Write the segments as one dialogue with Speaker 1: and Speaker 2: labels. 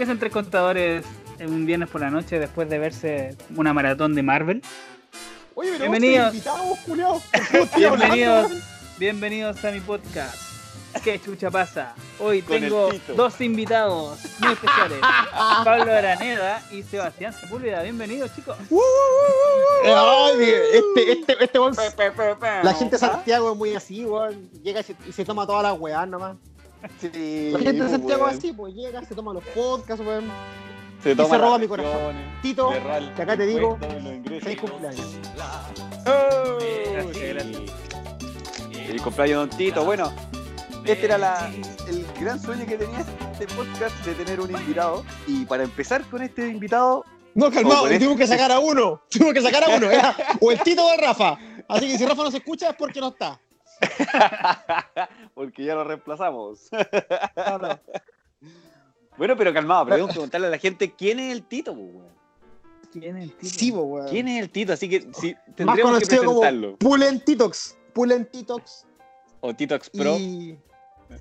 Speaker 1: ¿Qué hacen tres contadores en un viernes por la noche después de verse una maratón de Marvel?
Speaker 2: Oye, pero
Speaker 1: Bienvenidos.
Speaker 2: vos sois invitados, culiao. ¿Por qué no estoy
Speaker 1: Bienvenidos, a mi podcast. ¿Qué chucha pasa? Hoy
Speaker 3: Con
Speaker 1: tengo dos invitados muy especiales. Pablo Araneda y Sebastián Sepúlveda. Bienvenidos, chicos.
Speaker 2: Ay, este, este, este
Speaker 3: pe, pe.
Speaker 2: La gente de Santiago es muy así, weón. Llega y se, y se toma todas las weas nomás.
Speaker 3: Sí,
Speaker 2: La gente de
Speaker 3: pues,
Speaker 2: Santiago así, pues llega, se toma los podcasts, weón.
Speaker 3: Se,
Speaker 2: se roba mi corazón. Tito, que acá te digo. Feliz cumpleaños.
Speaker 3: ¡Oh! Cumpleaños, Don Tito. Bueno, este era la, el gran sueño que tenía este podcast de tener un invitado. Y para empezar con este invitado,
Speaker 2: No, calmado,
Speaker 3: con
Speaker 2: tuvimos que sacar a uno. Tuvimos que sacar a uno. Era o el Tito o el Rafa. Así que si Rafa no se escucha es porque no está.
Speaker 3: porque ya lo reemplazamos.
Speaker 2: No, no.
Speaker 3: Bueno, pero calmado, pero debemos preguntarle a la gente quién es el Tito, weón.
Speaker 1: ¿Quién es el?
Speaker 2: Sí, weón.
Speaker 3: ¿Quién es el Tito? Así que sí,
Speaker 2: Más
Speaker 3: tendremos que
Speaker 2: conocido como
Speaker 3: presentarlo.
Speaker 2: Pulen Titox. Pulen Titox.
Speaker 3: O Tito X Pro.
Speaker 2: Y,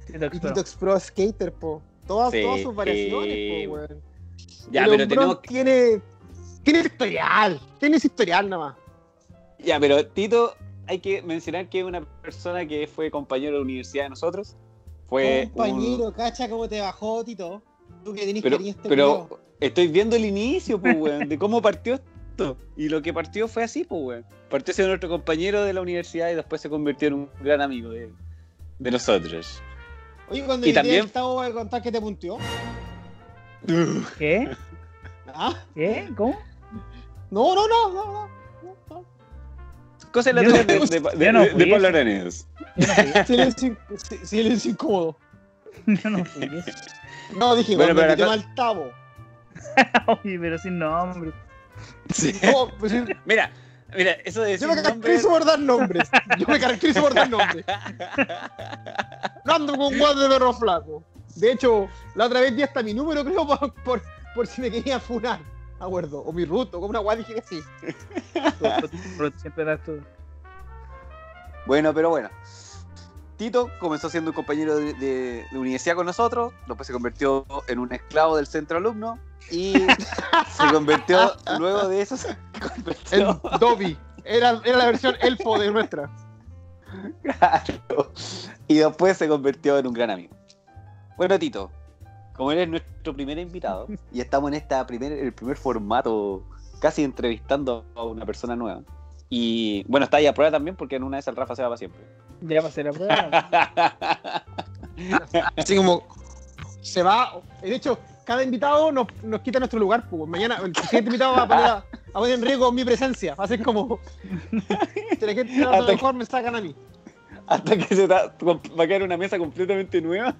Speaker 1: Tito.
Speaker 2: Titox Pro Skater, po. Todas,
Speaker 3: Sí,
Speaker 2: todas sus variaciones,
Speaker 3: sí,
Speaker 2: po, weón.
Speaker 3: Ya, pero tenemos que-
Speaker 2: tiene. Tiene historial. Tiene ese historial nada más.
Speaker 3: Ya, pero Tito, hay que mencionar que es una persona que fue compañero de la universidad de nosotros. Fue un-
Speaker 2: Compañero, cacha cómo te bajó, Tito. Tú que tenés
Speaker 3: Pero,
Speaker 2: este
Speaker 3: pero estoy viendo el inicio, pues, weón, de cómo partió esto. Y lo que partió fue así, pues, weón. Partió siendo nuestro compañero de la universidad y después se convirtió en un gran amigo de, de nosotros.
Speaker 2: Oye, cuando
Speaker 3: y también-
Speaker 2: a Gustavo a contar que te punteó.
Speaker 1: ¿Qué?
Speaker 2: ¿Ah?
Speaker 1: ¿Qué? ¿Cómo?
Speaker 2: No, no, no, no, no.
Speaker 3: Cosas
Speaker 1: Yo
Speaker 3: las
Speaker 1: no-
Speaker 3: de, de, de-
Speaker 1: yo no
Speaker 3: de- Pablo. Arenas.
Speaker 1: Yo
Speaker 2: Silencio, si- silencio incómodo.
Speaker 1: yo no fui.
Speaker 2: No, dije,
Speaker 3: Bueno,
Speaker 2: cuando
Speaker 3: pero
Speaker 2: invité
Speaker 3: acá-
Speaker 2: al Tavo.
Speaker 1: Oye, pero sin nombre.
Speaker 3: Sí.
Speaker 2: No, pues, yo
Speaker 3: Mira, mira, eso de decir
Speaker 2: me
Speaker 3: nombres-
Speaker 2: caracterizo por dar nombres. Yo me caracterizo por dar nombres. No ando con guante de perro flaco. De hecho, la otra vez di hasta mi número, creo, por, por, por si me quería funar. Acuerdo. O mi ruto, como una guay dije que sí.
Speaker 1: Pero Siempre das tú.
Speaker 3: Bueno, pero bueno. Tito comenzó siendo un compañero de, de- de universidad con nosotros, después se convirtió en un esclavo del centro alumno y se convirtió, luego de eso, se
Speaker 2: El
Speaker 3: convirtió
Speaker 2: Dobby. Era, era la versión elfo de nuestra.
Speaker 3: Claro. y después se convirtió en un gran amigo. Bueno, Tito, como eres nuestro primer invitado y estamos en esta primer, el primer formato, casi entrevistando a una persona nueva. Y bueno, está ahí a prueba también porque en una de esas el Rafa se va para siempre.
Speaker 1: Ya pasé la prueba.
Speaker 2: Así como se va. De hecho, cada invitado nos, nos quita nuestro lugar. Pues. Mañana el siguiente invitado va a poner, a, a poner en riesgo mi presencia. Va a ser como. Si la gente a lo mejor me sacan a mí.
Speaker 3: Hasta que se da- va a quedar una mesa completamente nueva.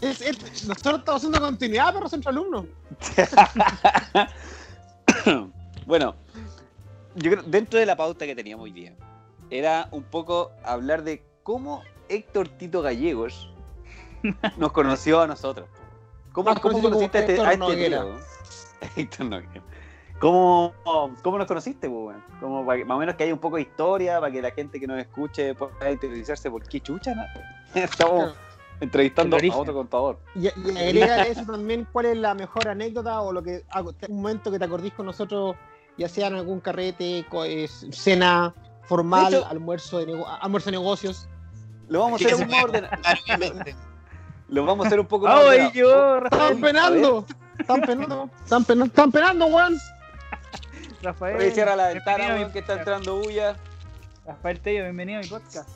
Speaker 2: Es- es- nosotros estamos haciendo continuidad, perros entre alumnos.
Speaker 3: bueno, yo creo dentro de la pauta que teníamos hoy día, era un poco hablar de cómo Héctor Tito Gallegos nos conoció a nosotros. ¿Cómo, cómo conociste a este,
Speaker 2: Héctor
Speaker 3: a este
Speaker 2: Noguera.
Speaker 3: Héctor. ¿Cómo, ¿Cómo nos conociste, pues, weón? Como para que- más o menos que haya un poco de historia, para que la gente que nos escuche pueda interesarse por qué chucha, ¿no? Estamos entrevistando a otro contador.
Speaker 2: Y, y agrega a eso también cuál es la mejor anécdota o lo que un momento que te acordís con nosotros, ya sea en algún carrete, es- cena formal,
Speaker 3: De hecho-
Speaker 2: almuerzo de nego- almuerzo de negocios.
Speaker 3: Lo vamos a hacer un más ordenado. Lo vamos a hacer un poco más
Speaker 1: ¡Ay, yo,
Speaker 2: ¡Están penando! ¡Están penando! ¡Están penando! ¡Están penando, weón!
Speaker 1: Rafael,
Speaker 3: Oye, cierra la ventana, weón, que está entrando bulla.
Speaker 1: Rafael Tello, bienvenido a mi podcast.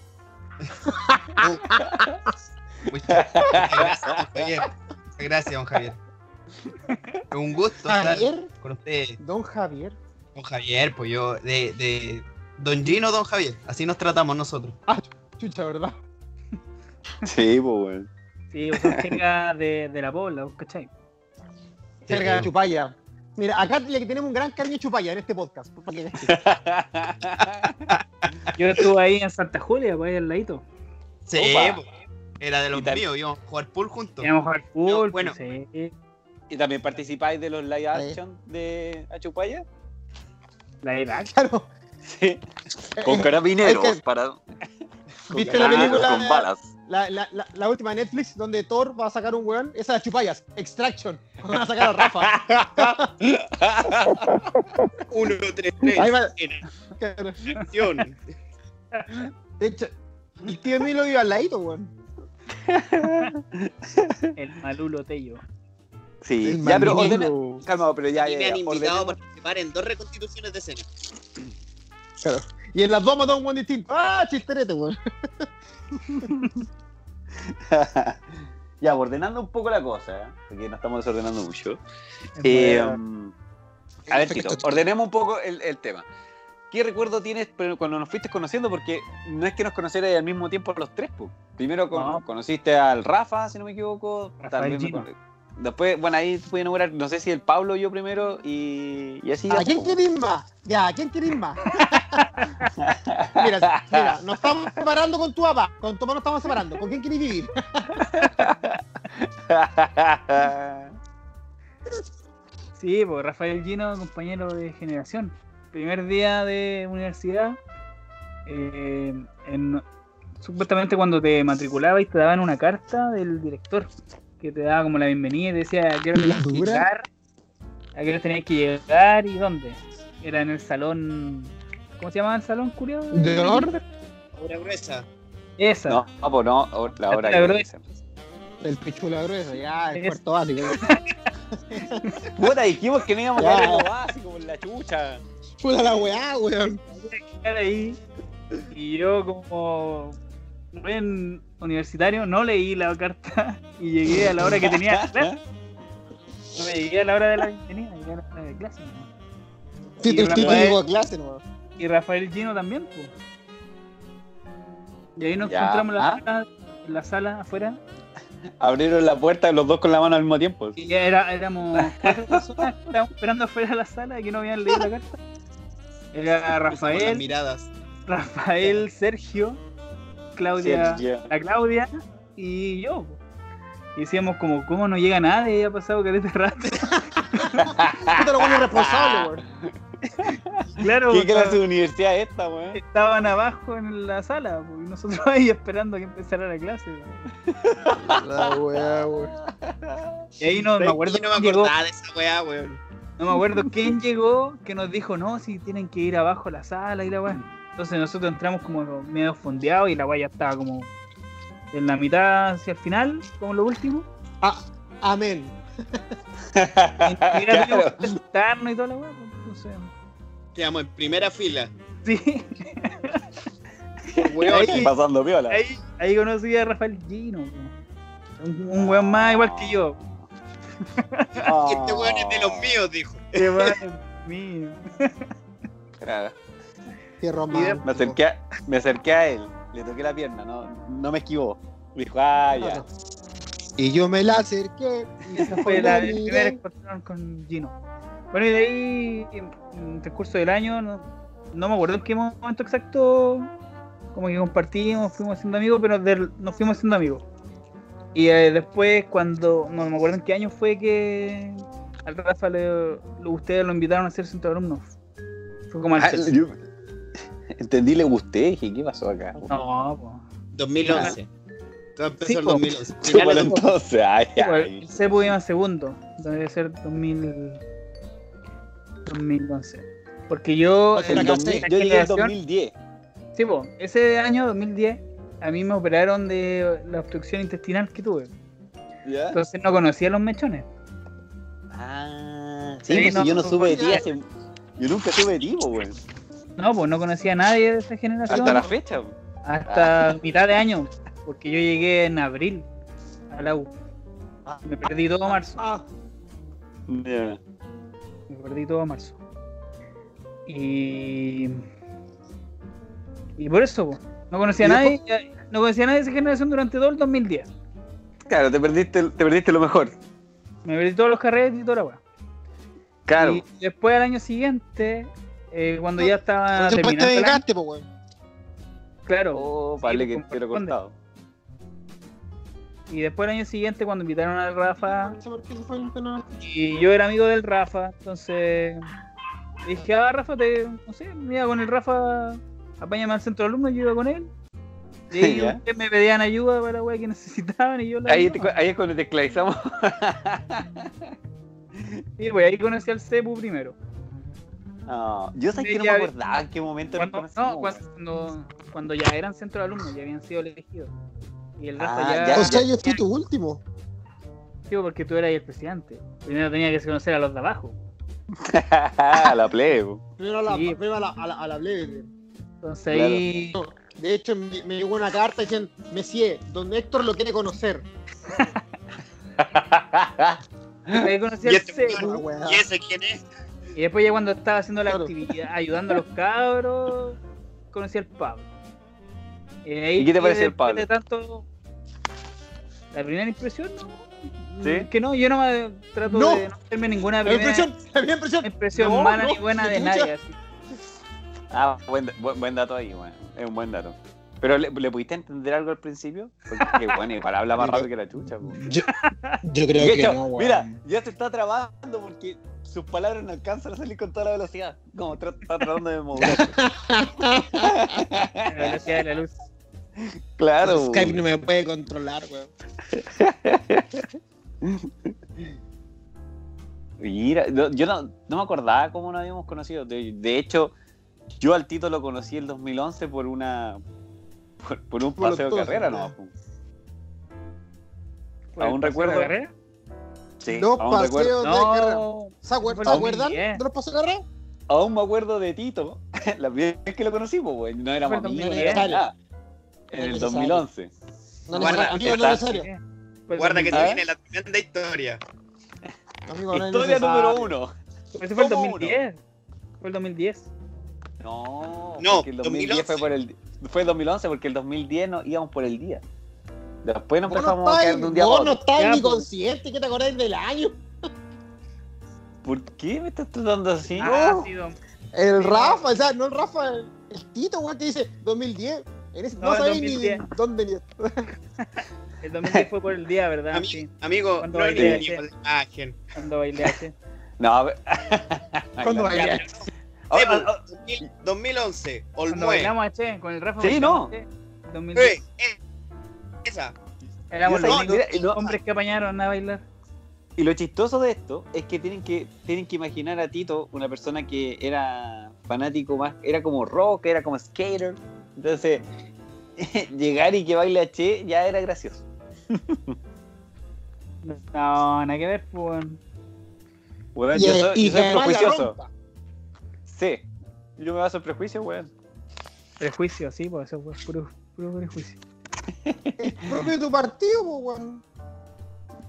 Speaker 4: Muchas gracias, don Javier. Gracias, don Javier. Es un gusto estar
Speaker 2: Javier,
Speaker 4: con ustedes,
Speaker 2: don Javier.
Speaker 4: don Javier, pues yo, de, de Don Gino, don Javier. Así nos tratamos nosotros.
Speaker 2: Chucha, ¿verdad?
Speaker 3: Sí, pues, weón.
Speaker 1: Sí, vos sos jerga de, de la pobla, ¿vos ¿cachai?
Speaker 2: Cerca de Chupaya. Mira, acá le tenemos un gran cariño a Chupaya en este podcast. para que cachen.
Speaker 1: Yo estuve ahí en Santa Julia, pues ahí al ladito.
Speaker 4: Sí,
Speaker 3: Opa.
Speaker 4: Era de los míos, íbamos a jugar pool juntos.
Speaker 1: Íbamos a jugar
Speaker 4: bueno.
Speaker 1: pues, sí.
Speaker 3: ¿Y también participáis de los live action de Achupaya?
Speaker 1: La edad.
Speaker 2: Claro.
Speaker 3: Sí. Con carabineros
Speaker 2: es que-
Speaker 3: para.
Speaker 2: ¿Viste
Speaker 3: con
Speaker 2: la película?
Speaker 3: Con balas.
Speaker 2: la, la, la, la última de Netflix donde Thor va a sacar un weón, esa es Chupayas, Extraction. Van a sacar a Rafa.
Speaker 4: 1, 3, 3.
Speaker 2: Ahí va.
Speaker 4: Claro. Acción.
Speaker 2: De hecho, el tío Emilio iba al ladito, weón.
Speaker 1: El malulo Tello.
Speaker 3: Sí,
Speaker 2: El
Speaker 3: ya, pero ordena. Calma, pero ya,
Speaker 4: Y
Speaker 3: ya,
Speaker 4: me han
Speaker 3: ya,
Speaker 4: invitado a participar en dos reconstituciones de escena.
Speaker 2: Claro. Y en las dos mató a un weón distinto. ¡Ah, chisterete, weón!
Speaker 3: ya, ordenando un poco la cosa, ¿eh? porque no estamos desordenando mucho. Eh, a ver, Tito, ordenemos un poco el, el tema. ¿Qué recuerdo tienes cuando nos fuiste conociendo? Porque no es que nos conocieras al mismo tiempo los tres, po. Primero con-
Speaker 1: No.
Speaker 3: conociste al Rafa, si no me equivoco.
Speaker 1: Rafael
Speaker 3: también me con- Después, bueno, ahí pude enamorar, no sé si el Pablo yo primero y, y así.
Speaker 2: ¿A quién
Speaker 3: po.
Speaker 2: querés más? Ya, ¿a quién querés más? mira, mira, nos estamos separando con tu papá. Con tu papá nos estamos separando. ¿Con quién querés vivir?
Speaker 1: Sí, pues Rafael Gino, compañero de generación. Primer día de universidad. eh, en- supuestamente cuando te matriculabas y te daban una carta del director que te daba como la bienvenida y te decía a qué hora
Speaker 2: ¿La
Speaker 1: tenías que llegar, a qué hora tenías que llegar y dónde. Era en el salón. ¿Cómo se llamaba el salón, curioso?
Speaker 2: ¿De honor?
Speaker 4: Obra gruesa.
Speaker 1: Esa.
Speaker 3: No, no, pues no, la hora
Speaker 1: La verdad-
Speaker 3: dicen.
Speaker 2: El pichula grueso, ya, el
Speaker 1: Es-
Speaker 2: cuarto básico.
Speaker 3: Puta, dijimos que no íbamos a dar lo básico por la chucha.
Speaker 2: Puta la weá, weón.
Speaker 1: ahí y yo como buen universitario no leí la carta y llegué a la hora que tenía clase. No me llegué a la hora de la bienvenida, llegué a la hora de clase. ¿no?
Speaker 2: Sí,
Speaker 1: Y
Speaker 2: te estoy
Speaker 1: Rafael-
Speaker 2: llegó a clase, no.
Speaker 1: Y Rafael Gino también, pues. Y ahí nos
Speaker 3: Ya.
Speaker 1: encontramos en la,
Speaker 3: Ah.
Speaker 1: sala, en la sala afuera.
Speaker 3: Abrieron la puerta los dos con la mano al mismo tiempo.
Speaker 1: Y ya era, éramos cuatro personas que estábamos esperando afuera de la sala que no habían leído la carta. Era
Speaker 4: Con las
Speaker 1: Rafael,
Speaker 4: miradas.
Speaker 1: Rafael, Sergio, Claudia,
Speaker 3: Sergio.
Speaker 1: la Claudia y yo. Y decíamos como, ¿cómo no llega nadie? Ha pasado que este rato.
Speaker 2: Puta lo bueno irresponsable, weón.
Speaker 1: claro,
Speaker 3: ¿Qué clase de universidad es esta, weón?
Speaker 1: estaban abajo en la sala y nosotros ahí esperando a que empezara la clase. po.
Speaker 2: La weá, weón.
Speaker 1: Y ahí no, me acuerdo
Speaker 4: Yo no me
Speaker 1: quién llegó,
Speaker 4: acordaba de esa weá, weón.
Speaker 1: No me acuerdo quién llegó que nos dijo, no, si tienen que ir abajo a la sala y la weá. Entonces nosotros entramos como medio fondeados y la weá ya estaba como en la mitad hacia el final, como lo último.
Speaker 2: Ah, amén.
Speaker 1: Y
Speaker 3: Claro.
Speaker 1: sentarnos y toda la weá. pues, Entonces,
Speaker 4: Quedamos en primera fila.
Speaker 1: sí.
Speaker 4: Weón.
Speaker 1: Ahí-
Speaker 3: Pasando.
Speaker 1: Ahí, ahí conocí a Rafael Gino. po. Un, un weón más igual que yo.
Speaker 4: Este weón es de los míos, dijo.
Speaker 1: Qué weón mío.
Speaker 3: Claro.
Speaker 2: Qué romántico.
Speaker 3: Me acerqué, a, me acerqué a él, le toqué la pierna, no, no me esquivó. Me dijo, ah, ya.
Speaker 2: Y yo me la acerqué. Y
Speaker 1: Esa fue la, el
Speaker 2: miré.
Speaker 1: primer encontrón con Gino. Bueno, y de ahí, en en el transcurso del año, no, no me acuerdo en qué momento exacto, como que compartimos, fuimos siendo amigos, pero del- nos fuimos siendo amigos. Y eh, después, cuando, no me acuerdo en qué año fue que al Rafa le, lo- ustedes lo invitaron a ser centro de alumnos. Fue como al
Speaker 3: Ah, yo- entendí, le gusté, dije, ¿qué pasó acá?
Speaker 1: No, po.
Speaker 4: 2011. Todo empezó
Speaker 1: Sí,
Speaker 4: en
Speaker 1: po.
Speaker 4: 2011.
Speaker 3: Chúpalo
Speaker 4: Finales de-
Speaker 3: entonces, ay,
Speaker 1: Sí,
Speaker 3: ay.
Speaker 1: el CEPU iba segundo, debe ser 2000, 2011. Porque yo,
Speaker 2: Porque
Speaker 3: El
Speaker 2: la
Speaker 1: en
Speaker 2: casé.
Speaker 3: 2000
Speaker 1: la
Speaker 3: yo llegué en
Speaker 1: generación-
Speaker 3: 2010.
Speaker 1: Sí, po, ese año 2010 a mí me operaron de la obstrucción intestinal que tuve.
Speaker 3: ¿Ya?
Speaker 1: Entonces no conocía los mechones.
Speaker 3: Ah, sí,
Speaker 1: Sí,
Speaker 3: pues
Speaker 1: no,
Speaker 3: si yo no
Speaker 1: no,
Speaker 3: supe de ti hace... Yo nunca supe de ti, pues, weón.
Speaker 1: No, pues no conocía a nadie de esa generación
Speaker 3: Hasta la fecha. pues.
Speaker 1: hasta mitad de año, porque yo llegué en abril a la U. Me perdí todo marzo.
Speaker 2: Ah,
Speaker 3: Ya.
Speaker 1: Me perdí todo marzo. Y. Y por eso, po, no conocía a
Speaker 2: ¿Y
Speaker 1: nadie. No conocía a nadie de esa generación durante todo el 2010.
Speaker 3: Claro, te perdiste, te perdiste lo mejor.
Speaker 1: Me perdí todos los carretes y toda la weá.
Speaker 3: Claro.
Speaker 1: Y después al año siguiente, eh, cuando ya estaba
Speaker 2: después te
Speaker 1: terminando el año,
Speaker 2: vengaste, po, weón.
Speaker 1: claro.
Speaker 3: Oh, vale
Speaker 1: pues,
Speaker 3: que
Speaker 1: como
Speaker 3: te lo cortado.
Speaker 1: Y después el año siguiente, cuando invitaron al Rafa, y yo era amigo del Rafa, entonces dije, ah, Rafa, te, no sé, me iba con el Rafa, apáñame al centro de alumnos, yo iba con él. Y
Speaker 3: Ya.
Speaker 1: ustedes me pedían ayuda para la weá que necesitaban y yo la
Speaker 3: Ahí, te- ahí es cuando te esclavizamos.
Speaker 1: Sí, pues ahí conocí al Cepu primero.
Speaker 3: No, yo sé que no me acordaba en qué momento
Speaker 1: Cuando, no, cuando, cuando ya eran centro de alumnos, ya habían sido elegidos. Y el resto
Speaker 3: Ah,
Speaker 1: ya.
Speaker 3: ya.
Speaker 2: O sea, yo fui tu último.
Speaker 1: Sí, porque tú eras el presidente. Primero tenía que conocer a los de abajo.
Speaker 3: la plebe.
Speaker 2: Primero a la,
Speaker 1: Sí.
Speaker 2: primero a la, a la, a la plebe.
Speaker 1: Entonces
Speaker 3: Claro.
Speaker 1: ahí.
Speaker 2: De hecho, me, me llegó una carta diciendo, Messier, don Héctor lo quiere conocer.
Speaker 1: Ahí conocí
Speaker 4: Y
Speaker 1: al
Speaker 4: este. ¿Y ese quién es?
Speaker 1: Y después ya cuando estaba haciendo la
Speaker 2: Claro.
Speaker 1: actividad, ayudando a los cabros, conocí al Pablo. Y, ahí
Speaker 3: ¿Y qué te pareció el Pablo?
Speaker 1: de tanto... La primera impresión, no.
Speaker 3: ¿Sí?
Speaker 1: Que no, yo no me trato
Speaker 2: No.
Speaker 1: de no hacerme ninguna
Speaker 2: La
Speaker 1: primera
Speaker 2: impresión, la primera impresión.
Speaker 1: impresión
Speaker 2: No,
Speaker 1: mala
Speaker 2: no,
Speaker 1: ni buena de nadie. Así.
Speaker 3: Ah, buen, buen, buen dato ahí, weón. Es un buen dato. Pero ¿le, le pudiste entender algo al principio? Porque, bueno, igual habla más rápido que la chucha.
Speaker 2: Yo, creo que
Speaker 3: hecho,
Speaker 2: no, weón.
Speaker 3: mira, ya se está trabando porque sus palabras no alcanzan a salir con toda la velocidad. Como tra- está tratando de mover.
Speaker 1: La velocidad de la luz.
Speaker 3: claro.
Speaker 2: Skype no me puede controlar, weón.
Speaker 3: Mira, yo no, no me acordaba cómo nos habíamos conocido. De, de hecho, yo al Tito lo conocí el 2011 por una. por, por un
Speaker 2: Por
Speaker 3: paseo de carrera, ¿no? ¿Aún recuerdo?
Speaker 1: de carrera.
Speaker 3: Sí,
Speaker 2: Dos
Speaker 3: aún, recuerdo,
Speaker 2: de carrera.
Speaker 1: No,
Speaker 2: ¿Se acuer-
Speaker 1: Fue
Speaker 2: ¿se
Speaker 1: el
Speaker 2: acuerdan
Speaker 1: 2010.
Speaker 2: de los paseos de carrera?
Speaker 3: aún me acuerdo de Tito. La primera vez que lo conocimos, güey. No éramos amigos, no
Speaker 1: 2010.
Speaker 3: éramos nada.
Speaker 2: No
Speaker 3: En el
Speaker 2: es
Speaker 3: 2011.
Speaker 2: No
Speaker 4: Guarda,
Speaker 2: amigo, no necesario.
Speaker 4: Que se
Speaker 1: 2010.
Speaker 4: viene la tremenda historia.
Speaker 2: Amigo, no es
Speaker 3: Historia
Speaker 2: necesario.
Speaker 3: número uno.
Speaker 1: Ese fue el
Speaker 3: Tomo uno.
Speaker 1: 2010. Fue el 2010.
Speaker 3: No,
Speaker 4: No,
Speaker 3: porque el 2010 fue
Speaker 4: 2011.
Speaker 3: por el fue el 2011 porque el 2010 no íbamos por el día. Después nos
Speaker 2: no
Speaker 3: empezamos a
Speaker 2: estáis-
Speaker 3: de un día
Speaker 2: vos
Speaker 3: para
Speaker 2: no
Speaker 3: otro.
Speaker 1: Ya,
Speaker 2: ni
Speaker 1: pues.
Speaker 2: consciente que te acordáis del año.
Speaker 3: ¿Por qué me estás tratando así?
Speaker 1: Ah,
Speaker 2: El Rafa, o sea, no el Rafa, el, el Tito, weón, que dice 2010. En ese, no,
Speaker 1: No,
Speaker 2: sabéis ni
Speaker 1: 2010.
Speaker 2: dónde ni.
Speaker 1: el 2010 fue por el día, ¿verdad?
Speaker 4: Ami-
Speaker 1: Sí,
Speaker 4: Amigo,
Speaker 1: Cuando
Speaker 4: no
Speaker 1: cuando bailé H.
Speaker 3: No, a ver.
Speaker 2: Cuando
Speaker 3: Claro.
Speaker 2: Bailé.
Speaker 3: Ah,
Speaker 4: Sí,
Speaker 3: ah, ah,
Speaker 4: pues, 2000 2011,
Speaker 1: Cuando
Speaker 4: Olmue.
Speaker 1: bailamos H con el Rafa.
Speaker 3: Sí, no.
Speaker 1: H, 2010.
Speaker 4: Eh, eh, esa.
Speaker 1: Éramos los
Speaker 3: no-
Speaker 1: hombres que apañaron a bailar.
Speaker 3: Y lo chistoso de esto es que tienen que tienen que imaginar a Tito una persona que era fanático más, era como rock, era como skater. Entonces, llegar y que baile a Che ya era gracioso.
Speaker 1: No, nada que ver, pues.
Speaker 2: Y,
Speaker 3: yo soy,
Speaker 2: y
Speaker 3: yo soy prejuicioso. Sí. Yo me baso en prejuicio, weón.
Speaker 1: Prejuicio, sí, pues eso fue puro, puro prejuicio.
Speaker 2: El propio de tu partido, pues, weón.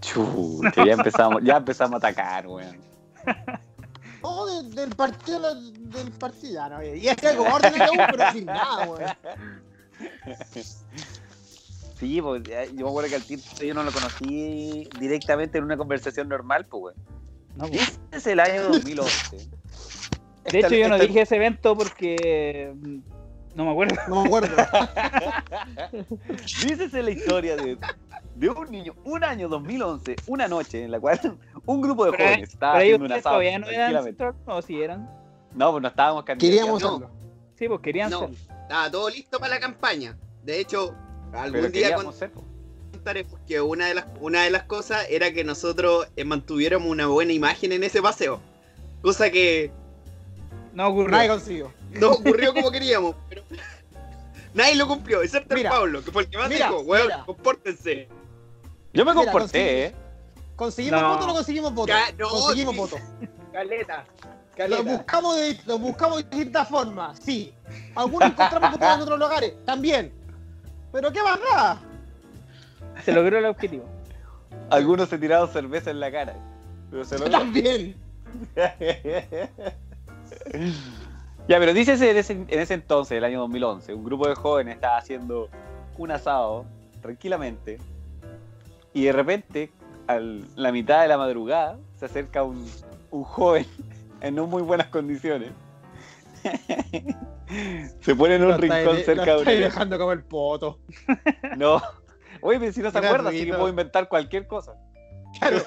Speaker 3: Chucha, ya empezamos, ya empezamos a atacar, weón.
Speaker 2: De- del partido, del partido, ya no. Y es que como orden de pero sin nada, weón.
Speaker 3: Sí, pues eh, yo me acuerdo que al Tito yo no lo conocí directamente en una conversación normal, pues, weón.
Speaker 1: No, pues.
Speaker 3: Este es el año 2011.
Speaker 1: De hecho, yo no
Speaker 3: Esta-
Speaker 1: dije ese evento porque. mm, No me acuerdo.
Speaker 2: No me acuerdo.
Speaker 3: Dícese la historia de, de un niño, un año 2011, una noche en la cual un grupo de
Speaker 1: Pero
Speaker 3: jóvenes estaba
Speaker 1: Pero
Speaker 3: haciendo un
Speaker 1: ustedes
Speaker 3: asado.
Speaker 1: todavía no eran no, si eran.
Speaker 3: No, pues no estábamos
Speaker 2: Queríamos
Speaker 3: candidateando,
Speaker 2: hacerlo.
Speaker 1: Sí, pues querían
Speaker 4: No.
Speaker 1: ser.
Speaker 4: Estaba todo listo para la campaña. De hecho, algún
Speaker 3: pero
Speaker 4: día
Speaker 3: queríamos
Speaker 4: contaremos que una de las una de las cosas era que nosotros eh, mantuviéramos una buena imagen en ese paseo. Cosa que
Speaker 1: No ocurrió.
Speaker 2: Nadie consiguió.
Speaker 4: no ocurrió como queríamos, pero nadie lo cumplió, excepto el. Pablo, que fue el que más
Speaker 2: Mira,
Speaker 4: dijo, weón,
Speaker 2: mira.
Speaker 4: compórtense.
Speaker 3: Yo me
Speaker 2: Mira,
Speaker 3: comporté, ¿eh?
Speaker 2: ¿Conseguimos
Speaker 1: No.
Speaker 2: votos o no conseguimos votos?
Speaker 4: Ya, no,
Speaker 2: conseguimos
Speaker 4: sí.
Speaker 2: votos.
Speaker 4: Caleta,
Speaker 2: Lo buscamos, de, lo buscamos de distintas formas, sí. Algunos encontramos votos en otros lugares, también. Pero qué más nada.
Speaker 1: Se logró el objetivo.
Speaker 3: Algunos se tiraron cerveza en la cara. Pero se logró.
Speaker 2: También.
Speaker 3: Ya, pero dícese en ese, en ese entonces, el año 2011, un grupo de jóvenes estaba haciendo un asado tranquilamente y de repente, a la mitad de la madrugada, se acerca un, un joven en no muy buenas condiciones. se pone en un
Speaker 2: Lo
Speaker 3: rincón
Speaker 2: de-
Speaker 3: cerca
Speaker 2: lo
Speaker 3: de una...
Speaker 2: dejando como el poto.
Speaker 3: No. Oye, pero si no se
Speaker 2: Era
Speaker 3: acuerda, así que puedo inventar cualquier cosa.
Speaker 2: Claro.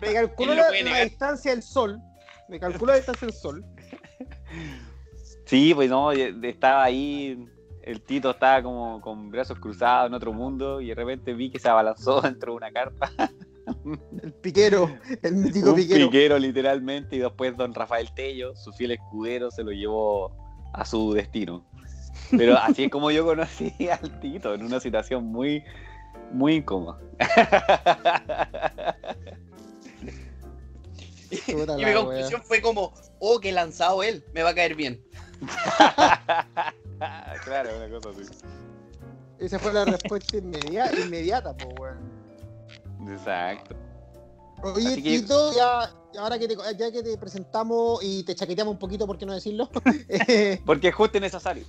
Speaker 2: Me calculo
Speaker 4: ¿Quién lo
Speaker 2: la, la distancia del sol. Me calculo la distancia del sol.
Speaker 3: Sí, pues no, y- estaba ahí el Tito estaba como con brazos cruzados en otro mundo y de repente vi que se abalanzó dentro de una carpa.
Speaker 2: El piquero, el mítico
Speaker 3: un
Speaker 2: piquero.
Speaker 3: piquero literalmente y después don Rafael Tello, su fiel escudero, se lo llevó a su destino. Pero así es como yo conocí al Tito, en una situación muy, muy incómoda.
Speaker 2: Puta
Speaker 4: Y mi
Speaker 2: wea.
Speaker 4: conclusión fue como, oh, que lanzado él, me va a caer bien.
Speaker 3: claro, una cosa así.
Speaker 2: Esa fue la respuesta inmedia- inmediata, po, weón.
Speaker 3: Exacto.
Speaker 2: Oye,
Speaker 3: que-
Speaker 2: Tito, ya, ahora que te, ya que te presentamos y te chaqueteamos un poquito, ¿por qué no decirlo? Eh,
Speaker 3: Porque es justo y necesario.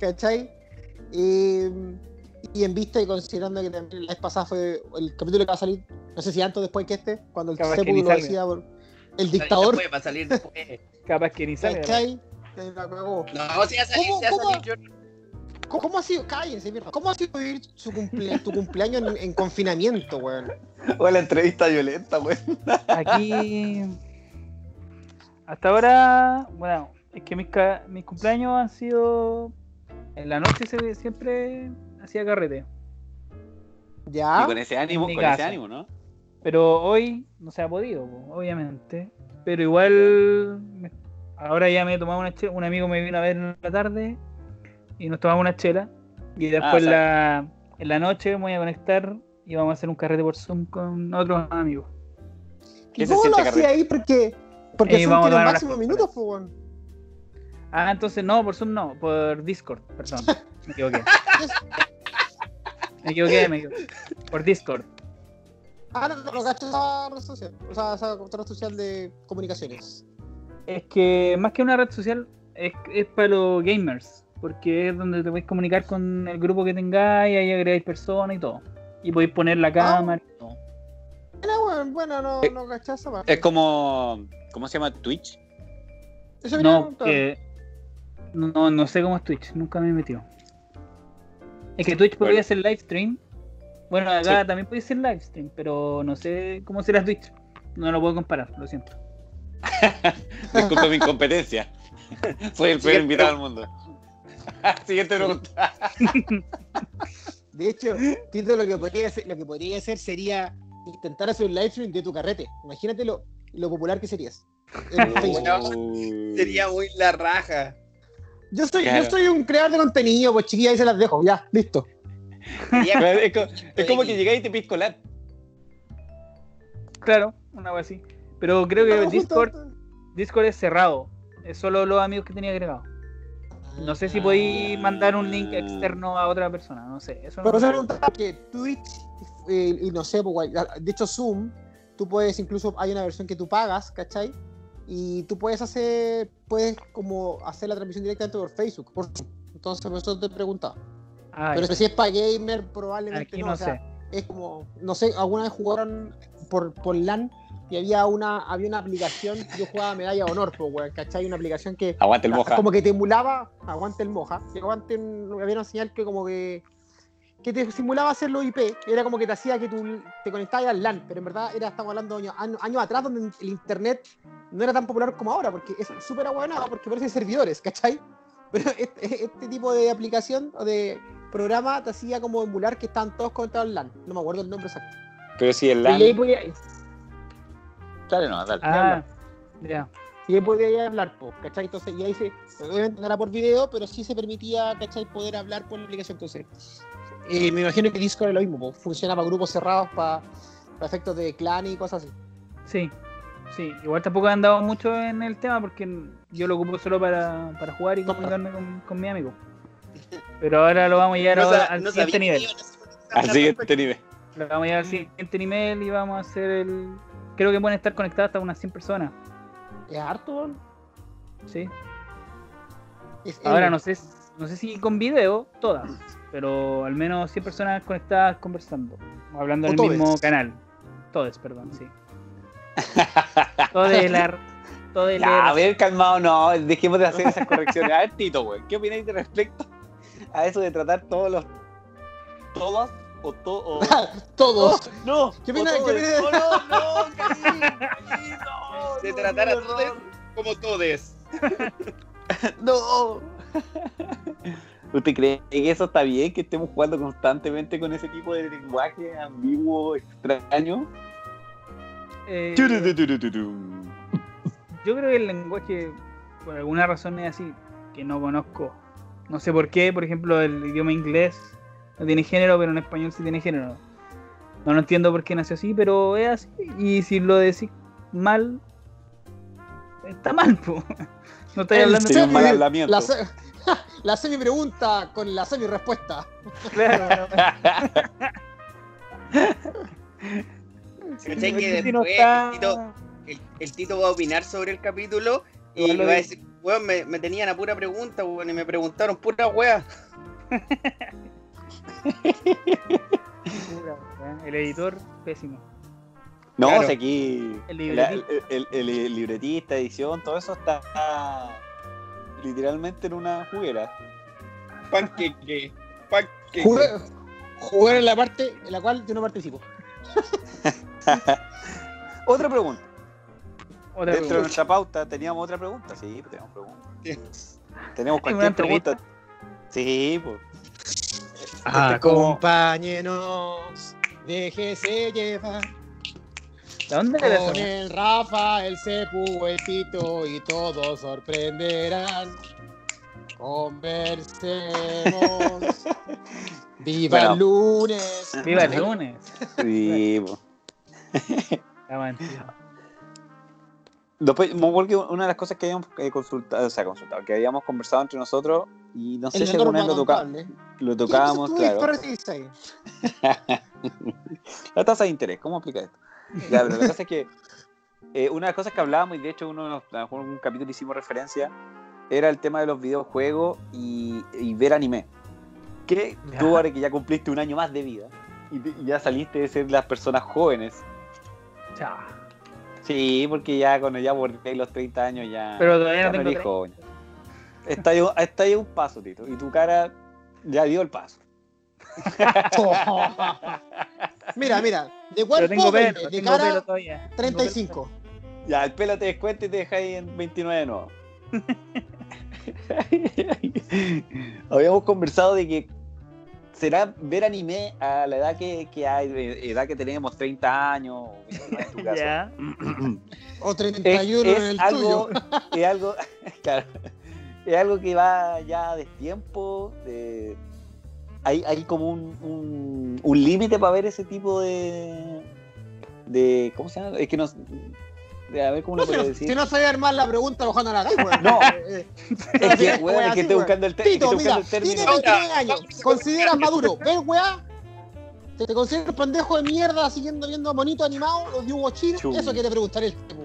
Speaker 2: ¿Cachai? Eh, y en vista y considerando que también la vez pasada fue el capítulo que va a salir, no sé si antes o después que este, cuando el
Speaker 1: ni
Speaker 2: lo decía por el dictador,
Speaker 4: Después, para salir después.
Speaker 1: Capaz que ni sale.
Speaker 2: ¿cachai? Te la cagó.
Speaker 4: No, si va a salir,
Speaker 2: ¿Cómo-
Speaker 4: si va a
Speaker 2: cómo?
Speaker 4: salir yo.
Speaker 2: ¿Cómo, cómo ha sido? Cállense, mierda. ¿Cómo ha sido vivir su cumple- tu cumpleaños en, en confinamiento, weón?
Speaker 3: O la entrevista violenta, pues.
Speaker 1: Aquí. Hasta ahora, bueno, es que mis, ca- mis cumpleaños han sido. En la noche se, siempre hacía carrete.
Speaker 2: ¿Ya?
Speaker 3: Y con ese ánimo, con ese ánimo, ¿no?
Speaker 1: Pero hoy no se ha podido, po, obviamente. Pero igual. Ahora ya me he tomado una chela. Un amigo me vino a ver en la tarde. Y nos tomamos una chela. Y después
Speaker 3: o sea-
Speaker 1: la, en la noche me voy a conectar. Y vamos a hacer un carrete por Zoom con otros amigos.
Speaker 3: ¿Qué
Speaker 2: ¿Y cómo lo hacía ahí? Porque, porque
Speaker 1: Eh,
Speaker 2: Zoom tiene máximo minutos, pues.
Speaker 1: Ah, entonces no, por Zoom no, por Discord, perdón. Me equivoqué. Me equivoqué, me equivoqué. Por Discord.
Speaker 2: Ah, no, no, no, cacho esa red social. O sea, esa red social de comunicaciones.
Speaker 1: Es que más que una red social, es, es para los gamers. Porque es donde te podéis comunicar con el grupo que tengáis, ahí agregáis personas y todo. Y podéis poner la cámara y todo.
Speaker 2: Bueno, bueno, bueno, no,
Speaker 3: Eh,
Speaker 2: no esa parte.
Speaker 3: Es como. ¿Cómo se llama? Twitch.
Speaker 2: Eso
Speaker 1: No, que. No, no sé cómo es Twitch, nunca me he metido. Es que Twitch podría
Speaker 3: Bueno.
Speaker 1: hacer live stream. Bueno, acá
Speaker 3: Sí.
Speaker 1: también puede ser live stream, pero no sé cómo será Twitch. No lo puedo comparar, lo siento.
Speaker 3: Disculpe mi incompetencia. Soy el peor invitado del mundo. Siguiente pregunta.
Speaker 2: De hecho, Tito, lo que podría hacer, lo que podría hacer sería intentar hacer un live stream de tu carrete. Imagínate lo, lo popular que serías.
Speaker 4: Sería muy la raja.
Speaker 2: Yo soy,
Speaker 3: Claro.
Speaker 2: yo soy un creador de contenido, pues chiquilla, ahí se las dejo, ya, listo.
Speaker 3: Es co- es como que llegáis y te piscolar.
Speaker 1: Claro, una vez así. Pero creo que
Speaker 2: No, justo-
Speaker 1: Discord, Discord es cerrado. Es solo los amigos que tenía agregado. No sé si podéis mandar un link externo a otra persona, no sé. Eso no
Speaker 2: Pero
Speaker 1: lo
Speaker 2: se preguntaba que Twitch, eh, y no sé, pues, de hecho Zoom, tú puedes incluso, hay una versión que tú pagas, ¿cachai? Y tú puedes hacer, puedes como hacer la transmisión directamente por Facebook, por. Entonces, por eso te preguntaba.
Speaker 1: Ah,
Speaker 2: Pero si es para gamer, probablemente
Speaker 1: aquí
Speaker 2: no.
Speaker 1: no
Speaker 2: o sea,
Speaker 1: sé.
Speaker 2: es como, no sé, alguna vez jugaron por, por LAN y había una, había una aplicación, yo jugaba Medalla de Honor, pues, weón, ¿cachai? Una aplicación que
Speaker 3: Aguante el moja.
Speaker 2: como que te emulaba, aguante el moja, y aguante, un- había una señal que como que, que te simulaba hacerlo IP, era como que te hacía que tú te conectabas al LAN, pero en verdad era, estamos hablando de años, años, años atrás donde el internet no era tan popular como ahora, porque es súper aguanado, porque parece servidores, ¿cachai? Pero este, este tipo de aplicación o de programa te hacía como emular que estaban todos conectados al LAN, no me acuerdo el nombre exacto.
Speaker 3: Pero si el
Speaker 2: Y ahí
Speaker 3: LAN.
Speaker 2: podía,
Speaker 3: Dale, no, dale.
Speaker 1: Ah, ya.
Speaker 2: y ahí podía hablar, po, ¿cachai? Entonces, y ahí se, obviamente no era por video, pero sí se permitía, ¿cachai? Poder hablar por la aplicación. Entonces, eh, me imagino que Discord es lo mismo, po, funciona para grupos cerrados, para, para efectos de clan y cosas así.
Speaker 1: Sí, sí. Igual tampoco he andado mucho en el tema porque yo lo ocupo solo para, para jugar y comunicarme con, con mi amigo. Pero ahora lo vamos a llevar
Speaker 4: No
Speaker 1: ahora
Speaker 4: sa-
Speaker 1: al
Speaker 4: no
Speaker 1: siguiente nivel.
Speaker 3: Al siguiente nivel.
Speaker 1: Lo vamos a llevar al siguiente nivel y vamos a hacer el. Creo que pueden estar conectadas hasta unas 100 personas.
Speaker 2: Es harto.
Speaker 1: Sí.
Speaker 2: Es-
Speaker 1: Ahora no sé, no sé si con video, todas. Pero al menos 100 personas conectadas conversando. O hablando en el
Speaker 2: todes.
Speaker 1: mismo canal. Todes, perdón, sí. Todes, la. Todes,
Speaker 3: Ya, a ver, calmado, no, dejemos de hacer esas correcciones. A ver, Tito, güey, ¿qué opináis de respecto a eso de tratar todos los. todas o todo.
Speaker 2: Todos.
Speaker 3: No,
Speaker 2: ¿Qué opinas- qué?
Speaker 3: Oh, no, no, no,
Speaker 4: De
Speaker 3: no,
Speaker 4: tratar a todos como todes.
Speaker 3: No. ¿Usted cree que eso está bien? Que estemos jugando constantemente con ese tipo de lenguaje ambiguo, extraño.
Speaker 1: Eh, yo creo que el lenguaje, por alguna razón es así, que no conozco. No sé por qué, por ejemplo, el idioma inglés no tiene género, pero en español sí tiene género. No entiendo por qué nació así, pero es así. Y si lo decís mal, está mal, po. No estoy hablando
Speaker 2: semi-
Speaker 3: mal hablamiento.
Speaker 2: La, se- la semi pregunta con la semi respuesta.
Speaker 1: Claro,
Speaker 4: el, tito, el- el Tito va a opinar sobre el capítulo y va a decir, weón, me, me tenían a pura pregunta, weón, y me preguntaron pura
Speaker 1: weá. El editor, pésimo.
Speaker 3: No,
Speaker 4: Claro.
Speaker 3: o sea, aquí
Speaker 1: El libretista.
Speaker 3: el, el- el libretista, edición, todo eso está literalmente en una juguera.
Speaker 4: Panqueque, panqueque.
Speaker 2: Jugué, jugué en la parte en la cual yo no participo.
Speaker 3: Otra pregunta.
Speaker 1: Otra
Speaker 3: Dentro de nuestra pauta teníamos otra pregunta. Sí, pues tenemos preguntas. Tenemos
Speaker 1: ¿Una
Speaker 3: cualquier pregunta. Sí, pues.
Speaker 2: Ah, Acompáñenos, déjese llevar.
Speaker 1: ¿De dónde era
Speaker 2: Con el Rafa, el Cepu, el Tito y todos sorprenderán. Conversemos. Viva
Speaker 3: Bueno.
Speaker 2: el lunes.
Speaker 1: Viva el lunes.
Speaker 3: Sí, pues.
Speaker 1: La mentira.
Speaker 3: Después, una de las cosas que habíamos eh, consultado, o sea, consultado, que habíamos conversado entre nosotros, y no sé si alguna vez lo, toca-
Speaker 2: contable.
Speaker 3: lo
Speaker 2: ¿Qué
Speaker 3: tocábamos, claro. La tasa de interés, ¿cómo aplica esto? Ya, pero la cosa es que eh, una de las cosas que hablábamos, y de hecho uno de los, a lo mejor en un capítulo hicimos referencia, era el tema de los videojuegos y, y ver anime. Que
Speaker 1: Ya.
Speaker 3: tú ahora que ya cumpliste un año más de vida y, ya saliste de ser las personas jóvenes.
Speaker 1: Chao.
Speaker 3: Sí, porque ya cuando ya bordé los 30 años ya...
Speaker 1: Pero todavía
Speaker 3: ya
Speaker 1: no tengo
Speaker 3: joven. Está ahí, está ahí un paso, Tito, y tu cara ya dio el paso.
Speaker 2: Mira, mira, de cuerpo
Speaker 1: tengo pelo,
Speaker 2: 20, de
Speaker 1: tengo pelo
Speaker 2: cara
Speaker 1: todavía. Tengo
Speaker 2: 35.
Speaker 3: Ya, el pelo te descuenta y te deja ahí en 29 de nuevo. Habíamos conversado de que será ver anime a la edad que, que hay, edad que tenemos, 30 años, o 29 en tu caso.
Speaker 2: O
Speaker 3: Es,
Speaker 2: 31 en
Speaker 3: es
Speaker 2: el
Speaker 3: algo,
Speaker 2: tuyo.
Speaker 3: es algo, claro, es algo que va ya de tiempo, de, hay, hay como un, un, un límite para ver ese tipo de, de, ¿cómo se llama? Es que no, de, a ver cómo
Speaker 2: No,
Speaker 3: lo
Speaker 2: si, no,
Speaker 3: decir.
Speaker 2: si no sabía armar la pregunta, no la weón.
Speaker 3: No.
Speaker 2: Eh,
Speaker 3: Es que,
Speaker 2: Así,
Speaker 3: weón, es que estoy buscando el,
Speaker 2: Tito, mira,
Speaker 3: el
Speaker 2: tienes
Speaker 3: término.
Speaker 2: 29 años, te consideras maduro, ¿ves, weá? ¿Te, te consideras pendejo de mierda siguiendo viendo monitos animados, los dibujos chinos?
Speaker 3: Chu.
Speaker 2: Eso quiere preguntar el tipo.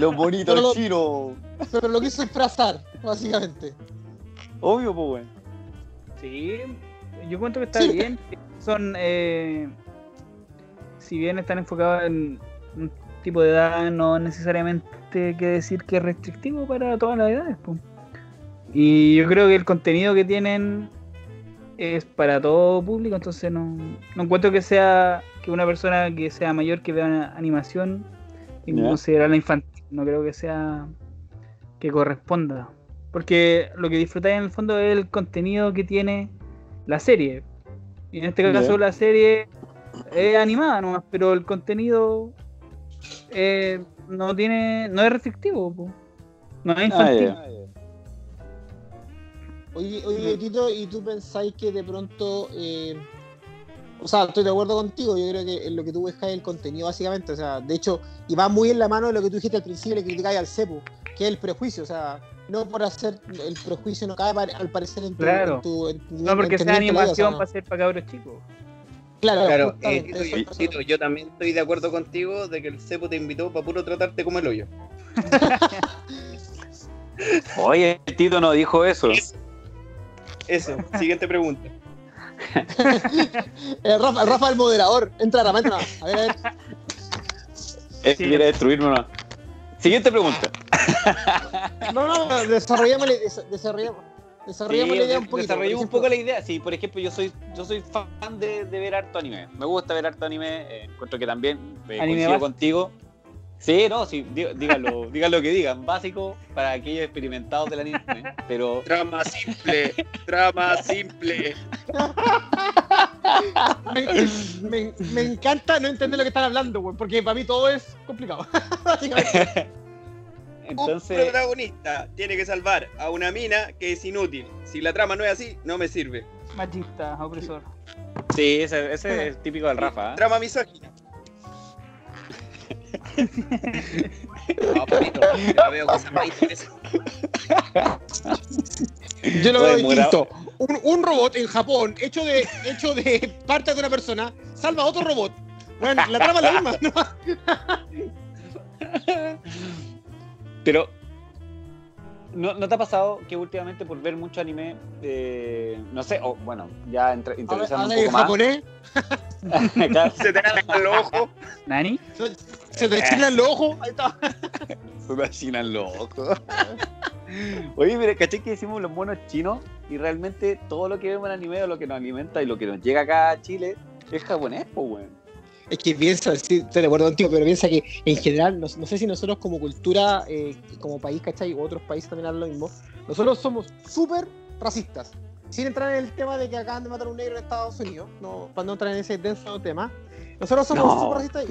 Speaker 3: Los bonitos
Speaker 2: Pero lo-
Speaker 3: chinos.
Speaker 2: Pero lo quiso disfrazar, básicamente.
Speaker 3: Obvio, pues, weón.
Speaker 1: Sí, yo cuento que está
Speaker 2: Sí.
Speaker 1: bien. Son, eh, si bien están enfocados en tipo de edad, no necesariamente que decir que es restrictivo para todas las edades. po. Y yo creo que el contenido que tienen es para todo público, entonces no, no encuentro que sea que una persona que sea mayor que vea una animación y
Speaker 3: Ya.
Speaker 1: considerarla infantil, no creo que sea que corresponda. Porque lo que disfrutáis en el fondo es el contenido que tiene la serie. Y en este caso la serie es animada nomás, pero el contenido eh, no tiene, no es restrictivo, po. no es
Speaker 3: Ah,
Speaker 1: infantil.
Speaker 3: ya.
Speaker 2: Oye, oye, Tito, ¿y tú pensáis que de pronto... eh, o sea, estoy de acuerdo contigo, yo creo que en lo que tú buscas es el contenido básicamente, o sea, de hecho, y va muy en la mano de lo que tú dijiste al principio, le criticáis al CEPU, que es el prejuicio, o sea, no por hacer el prejuicio no cae al parecer en tu,
Speaker 1: Claro.
Speaker 2: en tu, en tu
Speaker 1: No porque sea
Speaker 2: vida, o
Speaker 1: animación
Speaker 2: sea,
Speaker 1: para ser para cabros chicos.
Speaker 2: Claro,
Speaker 4: Claro, eh, Tito,
Speaker 2: eso-
Speaker 4: yo,
Speaker 2: eso-
Speaker 4: Tito, yo también estoy de acuerdo contigo de que el cepo te invitó para puro tratarte como el hoyo.
Speaker 3: Oye, el Tito no dijo eso.
Speaker 4: Eso, siguiente pregunta.
Speaker 2: el Rafa, el Rafa el moderador, entra Rafa, entra. A ver, a ver.
Speaker 1: Sí.
Speaker 3: quiere destruirme una. Siguiente pregunta.
Speaker 2: No, no, desarrollamos la, des- desarrollamos, desarrollamos la idea un poquito.
Speaker 3: desarrollemos un poco la idea. Sí, por ejemplo, yo soy yo soy fan de, de ver harto anime. Me gusta ver harto anime. eh, encuentro que también eh,
Speaker 1: Anime
Speaker 3: coincido contigo. Sí, no, sí, dí- díganlo, digan lo que digan, básico para aquellos experimentados del anime, pero
Speaker 4: Trama simple, trama simple.
Speaker 2: Me, me- me encanta no entender lo que están hablando, weón, porque para mí todo es complicado. Básicamente.
Speaker 4: Un
Speaker 3: entonces,
Speaker 4: protagonista tiene que salvar a una mina que es inútil. Si la trama no es así, no me sirve.
Speaker 1: Machista, opresor.
Speaker 3: sí, ese, ese es típico del Rafa. ¿eh?
Speaker 4: Trama misógina. No, papito, yo veo cosas más interesantes.
Speaker 2: Yo lo veo distinto. Un, un robot en Japón, hecho de, hecho de parte de una persona, salva a otro robot. Bueno, la trama es la misma, ¿no?
Speaker 3: Pero, ¿no, ¿no te ha pasado que últimamente por ver mucho anime, eh, no sé, o bueno, ya entre,
Speaker 2: a
Speaker 3: un poco más?
Speaker 2: japonés,
Speaker 3: Claro,
Speaker 4: Se te caen los ojos.
Speaker 1: ¿Nani?
Speaker 2: se- se te chinan los ojos. Ahí está.
Speaker 3: Una china loco. Oye, mira, caché que decimos los monos chinos y realmente todo lo que vemos en anime o lo que nos alimenta y lo que nos llega acá a Chile es japonés, pues, weón.
Speaker 2: Es que piensa, sí, estoy de acuerdo contigo, pero piensa que en general, no, no sé si nosotros como cultura, eh, como país, ¿cachai? O otros países también hablan lo mismo. Nosotros somos súper racistas. Sin entrar en el tema de que acaban de matar a un negro en Estados Unidos, no, para no entrar en ese denso tema. Nosotros somos
Speaker 3: No,
Speaker 2: súper racistas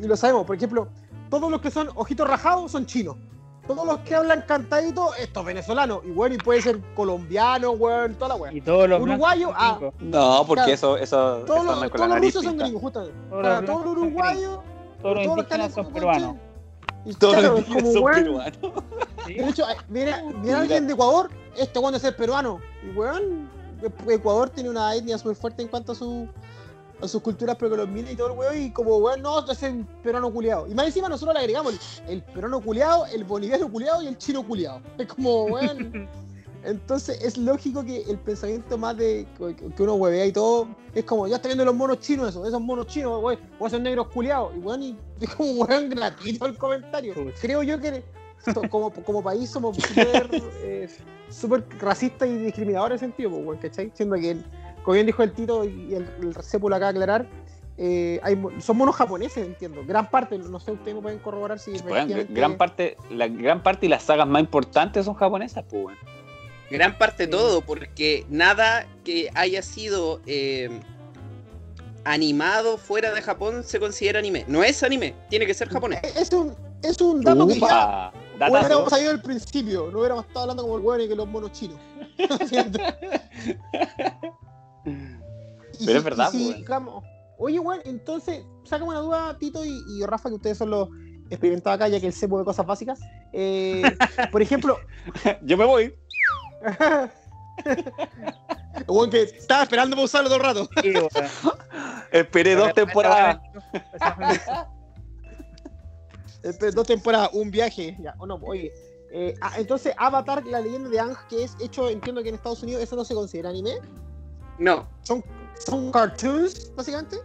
Speaker 2: y- y lo sabemos. Por ejemplo, todos los que son ojitos rajados son chinos. Todos los que hablan cantadito, estos venezolanos. Y bueno, y puede ser colombiano, weón, toda la weón.
Speaker 1: Y todos los
Speaker 2: Uruguayo,
Speaker 1: blancos
Speaker 2: ah.
Speaker 3: No, porque
Speaker 2: Claro.
Speaker 3: eso, eso,
Speaker 2: Todos
Speaker 3: eso
Speaker 2: los, todos los rusos son gringos, justamente.
Speaker 1: Todos
Speaker 2: Para
Speaker 1: los
Speaker 2: todos uruguayos,
Speaker 1: Todos los
Speaker 2: todos los
Speaker 1: indígenas son peruanos.
Speaker 2: Y
Speaker 3: Todos
Speaker 2: claro,
Speaker 3: los
Speaker 2: es como,
Speaker 3: son
Speaker 2: weón,
Speaker 3: peruanos.
Speaker 1: ¿sí?
Speaker 2: De hecho, viene, viene alguien de Ecuador, este weón de ser peruano. Y weón, Ecuador tiene una etnia súper fuerte en cuanto a su a sus culturas precolombinas y todo el weón. Y como weón, no, es un peruano culiado. Y más encima nosotros le agregamos el, el peruano culiado, el boliviano culiado y el chino culiado. Es como, weón. Entonces es lógico que el pensamiento más de que uno huevea y todo es como, ya está viendo los monos chinos, eso, esos monos chinos, weón, o esos negros culiados. Y weón, y es como weón gratuito el comentario. Creo yo que como, como país somos súper eh, racistas y discriminadores en sentido, pues, weón, ¿cachai? Siendo que, el- como bien dijo el Tito y el, el Cepo lo acaba de aclarar, eh, hay, son monos japoneses, entiendo. Gran parte, no sé, ustedes me pueden corroborar si
Speaker 3: Weón,
Speaker 2: efectivamente-
Speaker 3: gran parte, la gran parte y las sagas más importantes son japonesas, pues, weón.
Speaker 4: Gran parte
Speaker 1: Sí.
Speaker 4: todo, porque nada que haya sido eh, animado fuera de Japón se considera anime. No es anime, tiene que ser japonés.
Speaker 2: Eh, Es un, es un dato que ya
Speaker 3: datazo.
Speaker 2: hubiéramos sabido al principio, no hubiéramos estado hablando como el weón y que los monos chinos.
Speaker 3: Pero es verdad,
Speaker 2: y si,
Speaker 3: weón.
Speaker 2: digamos, Oye, weón, entonces, sácame una duda, Tito y, y Rafa, que ustedes son los experimentados acá, ya que el cepo de cosas básicas. Eh, por ejemplo,
Speaker 3: Yo me voy.
Speaker 2: weón que estaba esperando para usarlo todo el rato.
Speaker 1: Sí.
Speaker 3: Esperé dos temporadas.
Speaker 2: Este, dos temporadas, un viaje. Ya, o no, oye. eh, ah, entonces, Avatar, la leyenda de Ang, que es hecho, entiendo que en Estados Unidos, ¿eso no se considera anime?
Speaker 4: No,
Speaker 2: ¿Son, son cartoons, básicamente?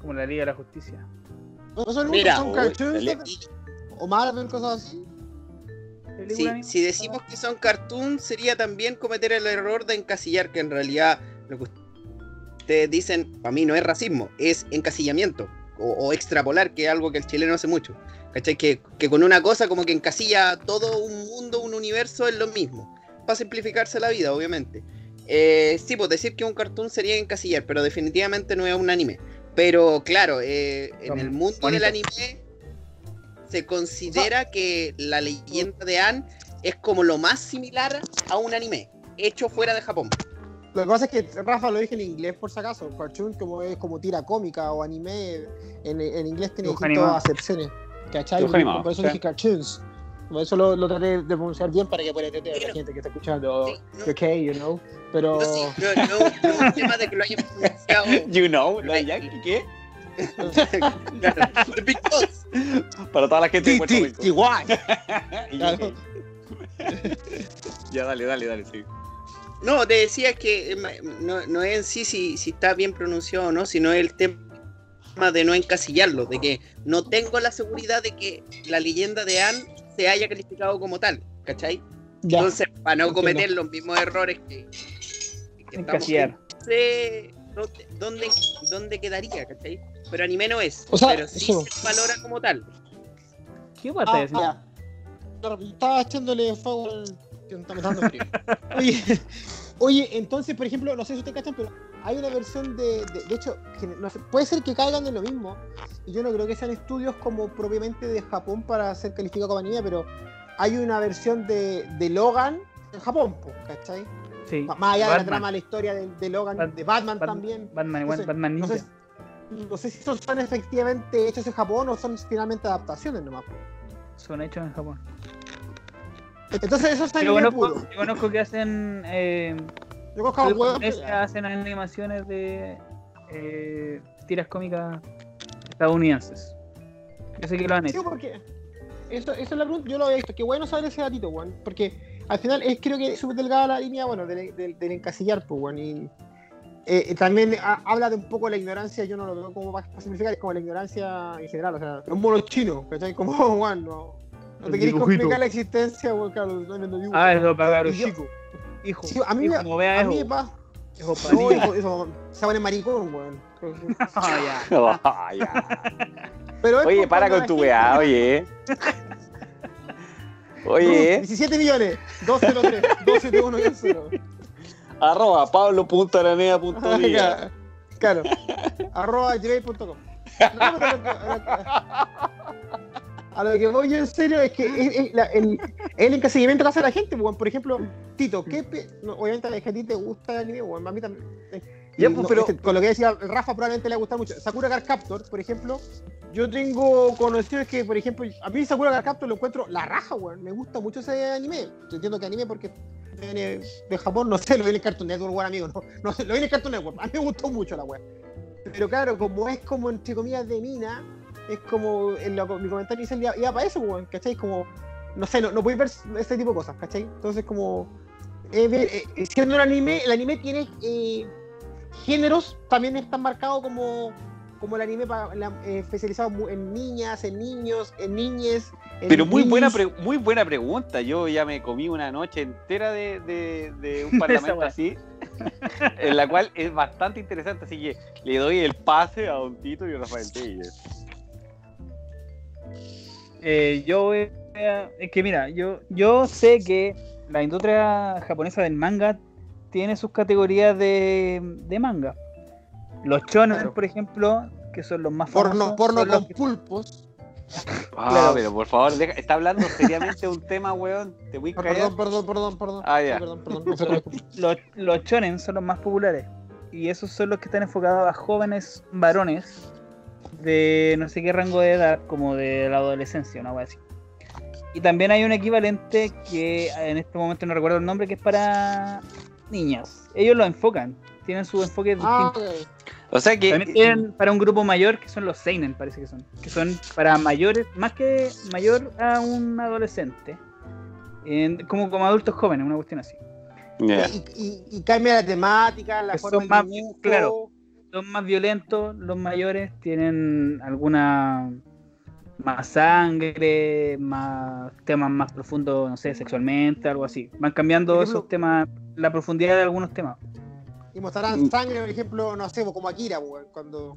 Speaker 1: Como la Liga de la Justicia.
Speaker 2: ¿No son,
Speaker 4: Mira,
Speaker 2: son
Speaker 3: uy,
Speaker 2: cartoons?
Speaker 3: dale.
Speaker 2: ¿O Marvel, cosas así?
Speaker 1: Anime.
Speaker 4: si decimos que son cartoons sería también cometer el error de encasillar, que en realidad lo que ustedes dicen, para mí no es racismo, es encasillamiento o, o extrapolar, que es algo que el chileno hace mucho. ¿Cachai? Que, que con una cosa como que encasilla todo un mundo, un universo es lo mismo. Para simplificarse la vida, obviamente. Eh, sí, pues decir que un cartoon sería encasillar, pero definitivamente no es un anime. Pero claro, eh, en el mundo
Speaker 1: bonitos.
Speaker 4: del anime se considera que la leyenda de Anne es como lo más similar a un anime hecho fuera de Japón.
Speaker 2: Lo que pasa es que Rafa lo dije en inglés por si acaso. Cartoon como es como tira cómica o anime. En, en inglés tiene distintas acepciones. ¿Cachai?
Speaker 3: Animado,
Speaker 2: por eso
Speaker 3: sí.
Speaker 2: dije cartoons. Por eso lo, lo traté de pronunciar bien para que pueda entender a la gente que está escuchando.
Speaker 4: Sí, no,
Speaker 2: Ok, you know. Pero.
Speaker 4: no, sí, un tema de que lo hayan pronunciado.
Speaker 3: You know, ¿la Yankee qué?
Speaker 4: Claro, the Big Boss.
Speaker 3: Para toda la gente de Puerto Rico. UK. ya, dale, dale, dale, sí.
Speaker 4: No, te decía que eh, no, no es en sí si, si está bien pronunciado o no, sino el tema de no encasillarlo, de que no tengo la seguridad de que la leyenda de Anne se haya calificado como tal, ¿cachai?
Speaker 2: Ya.
Speaker 4: Entonces, para no
Speaker 2: entiendo.
Speaker 4: cometer los mismos errores que, no sé dónde, dónde, quedaría, ¿cachai? Pero anime no es,
Speaker 2: O sea,
Speaker 4: pero sí se valora como tal.
Speaker 1: ¿Qué haciendo?
Speaker 2: Ah, Claro, Estaba echándole fuego al. que me está dando frío. Oye, oye, entonces, por ejemplo, no sé si ustedes cachan, pero hay una versión de. De, de hecho, que no sé, puede ser que caigan en lo mismo. Y yo no creo que sean estudios como propiamente de Japón para ser calificado como anime, pero hay una versión de, de Logan en Japón, ¿cachai?
Speaker 1: Sí.
Speaker 2: Más allá de la trama, la historia de, de Logan,
Speaker 1: Bat-
Speaker 2: de Batman,
Speaker 1: Bat-
Speaker 2: también.
Speaker 1: Batman igual,
Speaker 2: No sé,
Speaker 1: Batman
Speaker 2: no
Speaker 1: Ninja.
Speaker 2: sé, no sé si esos son efectivamente hechos en Japón o son finalmente adaptaciones nomás.
Speaker 1: Son hechos en Japón.
Speaker 2: Entonces, eso está
Speaker 1: Yo conozco, yo conozco que hacen. Eh,
Speaker 2: Yo conozco
Speaker 1: japoneses hacen animaciones de eh, tiras cómicas estadounidenses. Yo sé que lo han
Speaker 2: Sí,
Speaker 1: hecho.
Speaker 2: porque eso, eso es la pregunta, yo lo había visto, qué bueno saber ese datito, weón, porque al final es creo que es súper delgada la línea, bueno, del, del, del encasillar, pues, weón, y eh, eh, también ha- habla de un poco la ignorancia, yo no lo veo como para simplificar, es como la ignorancia en general, o sea, un mono chino, ¿cachai? Como, weón, no, no te querés complicar la existencia, weón, claro, no viendo dibujos.
Speaker 1: Ah, eso para
Speaker 2: yo-
Speaker 1: chicos. Hijo,
Speaker 2: Sí, a mí
Speaker 1: hijo,
Speaker 2: me- a mí me
Speaker 1: eso.
Speaker 2: pasa,
Speaker 1: Hijo
Speaker 2: no, eso, eso, se pone maricón, weón.
Speaker 1: Ah, ya.
Speaker 3: Ah, ya.
Speaker 2: Pero
Speaker 3: Oye, para con tu weá, oye. Oye,
Speaker 2: 17 millones, 203, 271 0.
Speaker 3: arroba pablo.aranea.día.
Speaker 2: Claro, arroba gmail.com. Lo a lo- A lo que voy yo en serio es que la- el, el encasillamiento que hace la gente, weón. Por ejemplo, Tito, ¿qué pe- no, obviamente a ti te gusta el anime, weón. A mí también.
Speaker 3: Ya, pues,
Speaker 2: no,
Speaker 3: pero-
Speaker 2: este, con lo que decía Rafa probablemente le va a gustar mucho. Sakura Card Captor, por ejemplo. Yo tengo conocidos que, por ejemplo, a mí Sakura Card Captor lo encuentro la raja, weón. Me gusta mucho ese anime. Yo entiendo que anime porque viene de Japón, no sé, lo viene en Cartoon Network, weón, amigo. No, no sé, lo viene en Cartoon Network. A mí me gustó mucho la weón. Pero claro, como es como entre comillas de mina, es como en lo- mi comentario inicial iba, iba para eso, weón, ¿cachai? Como, no sé, no, no podéis ver ese tipo de cosas, ¿cachai? Entonces, como, eh, eh, siendo un anime, el anime tiene eh, géneros, también están marcados como, como el anime pa- la- eh, especializado en niñas, en niños, en niñes. en
Speaker 3: Pero muy buena, pre- muy buena pregunta. Yo ya me comí una noche entera de, de- de un parlamento así, en la cual es bastante interesante. Así que le doy el pase a Don Tito y a Rafael Telles.
Speaker 1: Eh, yo voy a- es que mira, yo, yo sé que la industria japonesa del manga tiene sus categorías de, de manga. Los shonen,
Speaker 2: Claro.
Speaker 1: por ejemplo, que son los más famosos.
Speaker 2: Porno, porno con
Speaker 1: que-
Speaker 2: pulpos.
Speaker 3: Ah,
Speaker 1: Claro.
Speaker 3: pero por favor, deja- está hablando seriamente de un tema, weón. Te voy a callar.
Speaker 2: Perdón, perdón, perdón, perdón.
Speaker 3: Ah, ya.
Speaker 2: Perdón, perdón.
Speaker 1: los, los shonen son los más populares. Y esos son los que están enfocados a jóvenes varones de no sé qué rango de edad, como de la adolescencia, una wea así. Y también hay un equivalente que en este momento no recuerdo el nombre, que es para niñas. Ellos lo enfocan, tienen su enfoque
Speaker 2: Ah,
Speaker 1: distinto.
Speaker 3: O sea que.
Speaker 1: También tienen para un grupo mayor, que son los Seinen, parece que son. Que son para mayores, más que mayor a un adolescente. En- como, como adultos jóvenes, una cuestión así.
Speaker 2: Y, y, y cambia la temática, la
Speaker 1: Que
Speaker 2: forma
Speaker 1: son más-
Speaker 2: dibujo.
Speaker 1: claro. Los más violentos, los mayores, tienen alguna más sangre, más temas más profundos, no sé, sexualmente, algo así. Van cambiando
Speaker 2: ejemplo-
Speaker 1: esos temas, la profundidad de algunos temas.
Speaker 2: Y mostrarán sangre, por ejemplo, no sé, pues, como Akira, weón, cuando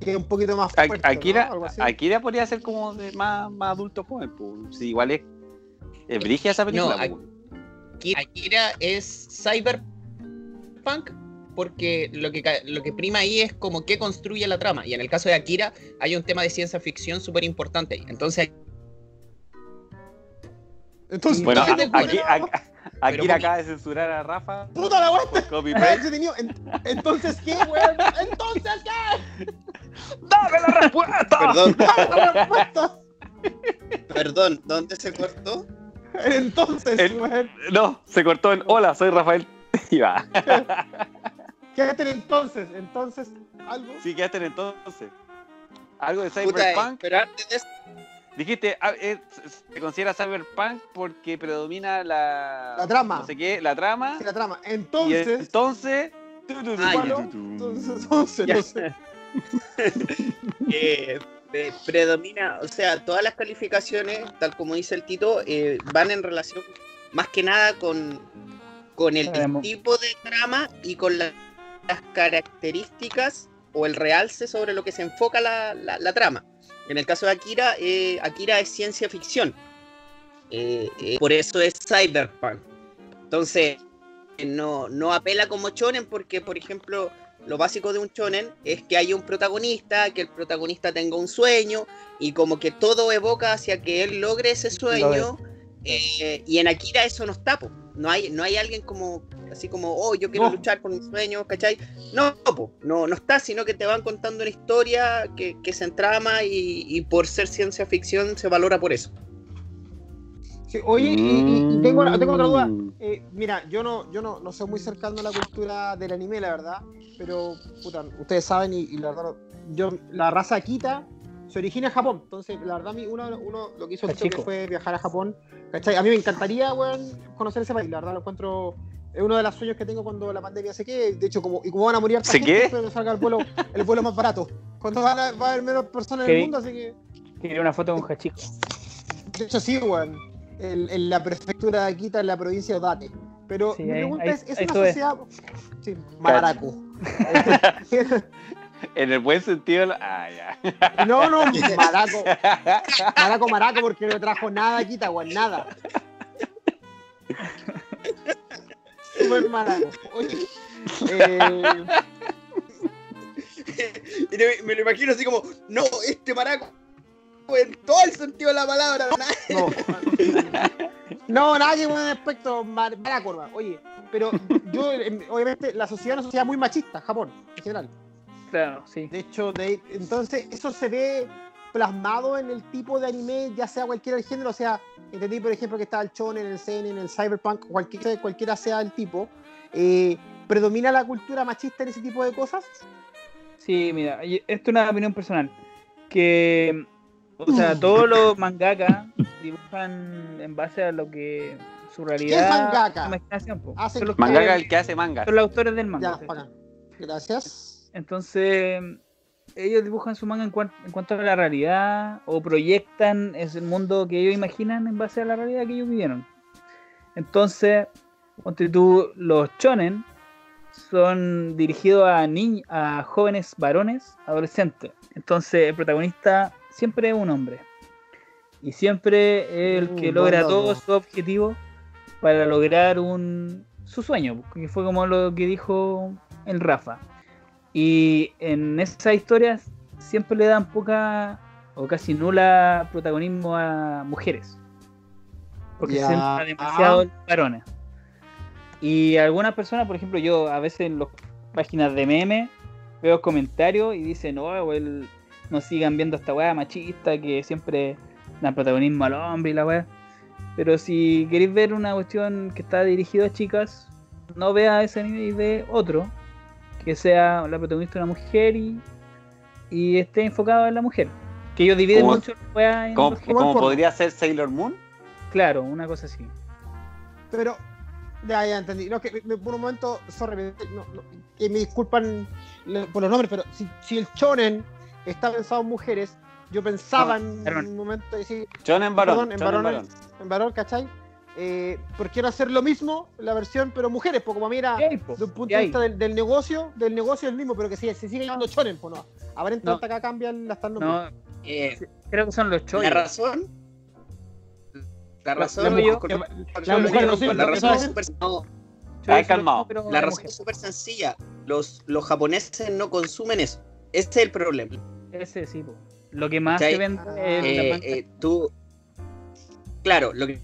Speaker 2: queda un poquito más
Speaker 3: A-
Speaker 2: fuerte,
Speaker 3: Akira,
Speaker 2: ¿no? Algo así.
Speaker 3: Akira podría ser como de más, más adulto joven, pues. Sí, igual es. Es brígida esa película,
Speaker 5: No,
Speaker 3: pues.
Speaker 5: Akira es cyberpunk porque lo que, lo que prima ahí es como que construye la trama. Y en el caso de Akira hay un tema de ciencia ficción súper importante. ahí. Entonces,
Speaker 2: Entonces,
Speaker 3: Bueno, aquí, a- Akira
Speaker 5: Pero-
Speaker 3: acaba de censurar a Rafa
Speaker 2: puta la. En- Entonces, ¿qué, weón? Entonces, ¿qué?
Speaker 3: ¡Dame la respuesta!
Speaker 4: Perdón,
Speaker 2: La respuesta.
Speaker 4: perdón, ¿dónde se cortó?
Speaker 2: Entonces,
Speaker 3: El-. No, se cortó en Hola, soy Rafael. Y va.
Speaker 2: Quédate en entonces, entonces, algo.
Speaker 3: Sí, quedaste en entonces. Algo de Cyberpunk.
Speaker 4: pero antes de eso,
Speaker 3: Dijiste, ah, eh, se considera Cyberpunk porque predomina la.
Speaker 2: La trama.
Speaker 3: No sé qué, la trama.
Speaker 2: Sí, la trama.
Speaker 3: Y
Speaker 2: Entonces,
Speaker 3: entonces. tu,
Speaker 4: Ah,
Speaker 2: entonces, entonces,
Speaker 1: Ya.
Speaker 2: no sé.
Speaker 4: eh, pre- predomina, o sea, todas las calificaciones, tal como dice el Tito, eh, van en relación más que nada con, con el
Speaker 1: Sabemos.
Speaker 4: tipo de trama y con la- las características o el realce sobre lo que se enfoca la, la- la trama. En el caso de Akira, eh, Akira es ciencia ficción. Eh, eh, por eso es cyberpunk. Entonces, no, no apela como shonen porque, por ejemplo, lo básico de un shonen es que haya un protagonista, que el protagonista tenga un sueño y como que todo evoca hacia que él logre ese sueño. y en Akira eso no está, po. No hay, no hay alguien como así como, oh, yo quiero
Speaker 2: No.
Speaker 4: luchar por mis sueños, ¿cachai? No, po, no, no está, sino que te van contando una historia que, que se entrama y, y por ser ciencia ficción se valora por eso.
Speaker 2: Sí, oye, y, y- y tengo, tengo otra duda.
Speaker 3: Mm.
Speaker 2: Eh, mira, yo no, yo no, no soy muy cercano a la cultura del anime, la verdad. Pero, puta, ustedes saben y, y la verdad, yo, la raza Kita se origina en Japón. Entonces, la verdad, a mí, uno, uno lo que hizo
Speaker 1: chico.
Speaker 2: fue viajar a Japón. ¿cachai? A mí me encantaría, weón, conocer ese país. La verdad, lo encuentro. Es uno de los sueños que tengo cuando la pandemia se quede. De hecho, como, y como van a morir
Speaker 3: ¿Se quede?
Speaker 2: espero que salga el vuelo, el vuelo más barato. Cuando van a, va a haber menos personas en el mundo, así que.
Speaker 1: Quería una foto con Hachiko.
Speaker 2: De hecho, sí, weón. En, en la prefectura de Akita, en la provincia de Odate. Pero
Speaker 1: Sí,
Speaker 2: mi pregunta
Speaker 1: ahí-
Speaker 2: es: ¿es
Speaker 1: ahí
Speaker 2: una sociedad. Sí, maraco.
Speaker 3: En el buen sentido. Ah, ya.
Speaker 2: no, no, maraco. Maraco, maraco, porque no trajo nada a Akita, weón, nada. Super maraco. Oye. Eh,
Speaker 4: me, me lo imagino así como, no, este maraco, en todo el sentido de la palabra, ¿no?
Speaker 2: no. No, nadie con aspecto mar- maraco, hermano. Oye, pero yo, em, obviamente, la sociedad es una sociedad muy machista, Japón, en general.
Speaker 1: Claro, sí.
Speaker 2: De hecho, de, entonces eso se ve plasmado en el tipo de anime, ya sea cualquiera el género, o sea, entendí por ejemplo que está el shonen, el seinen, el cyberpunk, cualquiera, cualquiera sea el tipo, eh, ¿predomina la cultura machista en ese tipo de cosas?
Speaker 1: Sí, mira, esto es una opinión personal. Que, o sea, todos los mangaka dibujan en base a lo que su realidad.
Speaker 2: mangaka?
Speaker 1: su imaginación, po.
Speaker 2: Hacen
Speaker 1: Son los,
Speaker 3: Mangaka
Speaker 1: que-
Speaker 3: el que hace manga.
Speaker 1: son los autores del manga.
Speaker 2: Ya,
Speaker 1: ¿sí?
Speaker 2: Gracias.
Speaker 1: Entonces, ellos dibujan su manga en, cuan- en cuanto a la realidad o proyectan ese mundo que ellos imaginan en base a la realidad que ellos vivieron. Entonces, tú, los shonen son dirigidos a niños, a jóvenes varones, adolescentes. Entonces, el protagonista siempre es un hombre. Y siempre es el que
Speaker 2: Mm,
Speaker 1: logra todo
Speaker 2: dato.
Speaker 1: su objetivo para lograr un su sueño, que fue como lo que dijo el Rafa. Y en esas historias siempre le dan poca o casi nula protagonismo a mujeres. Porque
Speaker 2: Ya.
Speaker 1: se centra demasiado en varones. Y algunas personas, por ejemplo, yo a veces en las páginas de memes veo comentarios y dicen, no, el, no sigan viendo esta weá machista que siempre dan protagonismo al hombre y la weá. Pero si queréis ver una cuestión que está dirigida a chicas, no vea ese anime y ve otro que sea la protagonista una mujer y, y esté enfocado en la mujer. Que ellos dividen
Speaker 3: ¿Cómo-
Speaker 1: mucho la en
Speaker 2: ¿Cómo porno?
Speaker 3: podría ser Sailor Moon.
Speaker 1: Claro, una cosa así.
Speaker 2: Pero, ya, ya entendí. No, que me- por un momento, sorry, me, no, no, que me disculpan por los nombres, pero si, si el shonen está pensado en mujeres, yo pensaba en
Speaker 1: varón.
Speaker 2: un momento decir,
Speaker 3: Shonen varón.
Speaker 2: Perdón, en varones. en varón, ¿cachai? Eh, ¿Por qué no hacer lo mismo, la versión, pero mujeres? Porque como mira,
Speaker 1: ¿Qué hay, po?
Speaker 2: de un punto
Speaker 1: ¿Qué
Speaker 2: de vista del, del negocio, del negocio es el mismo, pero que se, se sigue llamando shonen, pues no. Aparentemente acá cambian las nombres.
Speaker 1: No,
Speaker 4: Eh,
Speaker 1: creo que son los
Speaker 4: la
Speaker 1: choyos.
Speaker 4: razón. La razón.
Speaker 1: la
Speaker 2: la- la no
Speaker 4: la
Speaker 2: no
Speaker 4: razón es súper- no,
Speaker 3: calmado.
Speaker 4: La razón es súper sencilla. Los, los japoneses no consumen eso. Ese es el problema.
Speaker 1: Ese sí, po. Lo que más
Speaker 4: ¿Cachai?
Speaker 1: se vende
Speaker 2: Ah.
Speaker 1: es la
Speaker 4: Eh, eh, tú. Claro, lo que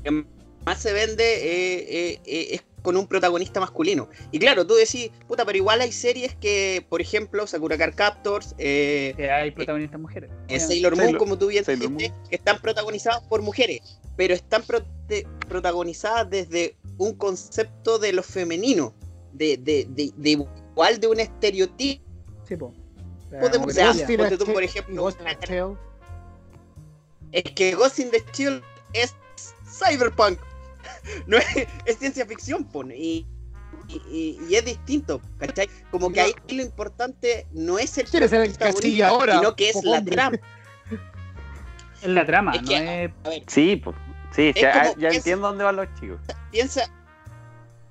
Speaker 4: más se vende eh, eh, eh, es con un protagonista masculino. Y claro, tú decís, puta, pero igual hay series que, por ejemplo, Sakura Card Captors, eh,
Speaker 1: que hay protagonistas mujeres.
Speaker 4: eh. Sailor Moon,
Speaker 3: Sailor-
Speaker 4: como tú bien dijiste, que están protagonizadas por mujeres, pero están protagonizadas desde un concepto de lo femenino, de, de, de, de igual de un estereotipo.
Speaker 1: Sí, po.
Speaker 4: Podemos- o sea, tú, por ejemplo,
Speaker 2: Ghost.
Speaker 4: Es que Ghost in the Shield es cyberpunk. No es, es ciencia ficción, pone. Y, y, y- es distinto, ¿cachai? Como que ahí lo importante no es el
Speaker 2: ¿Quieres ser el
Speaker 4: protagonista,
Speaker 2: Castilla ahora?
Speaker 4: sino que es la
Speaker 2: hombre?
Speaker 4: trama.
Speaker 1: Es la trama,
Speaker 4: Es
Speaker 1: no es.
Speaker 4: A ver,
Speaker 3: Sí, pues. Sí,
Speaker 4: Es
Speaker 3: ya
Speaker 4: es-
Speaker 3: entiendo dónde van los chicos.
Speaker 4: piensa,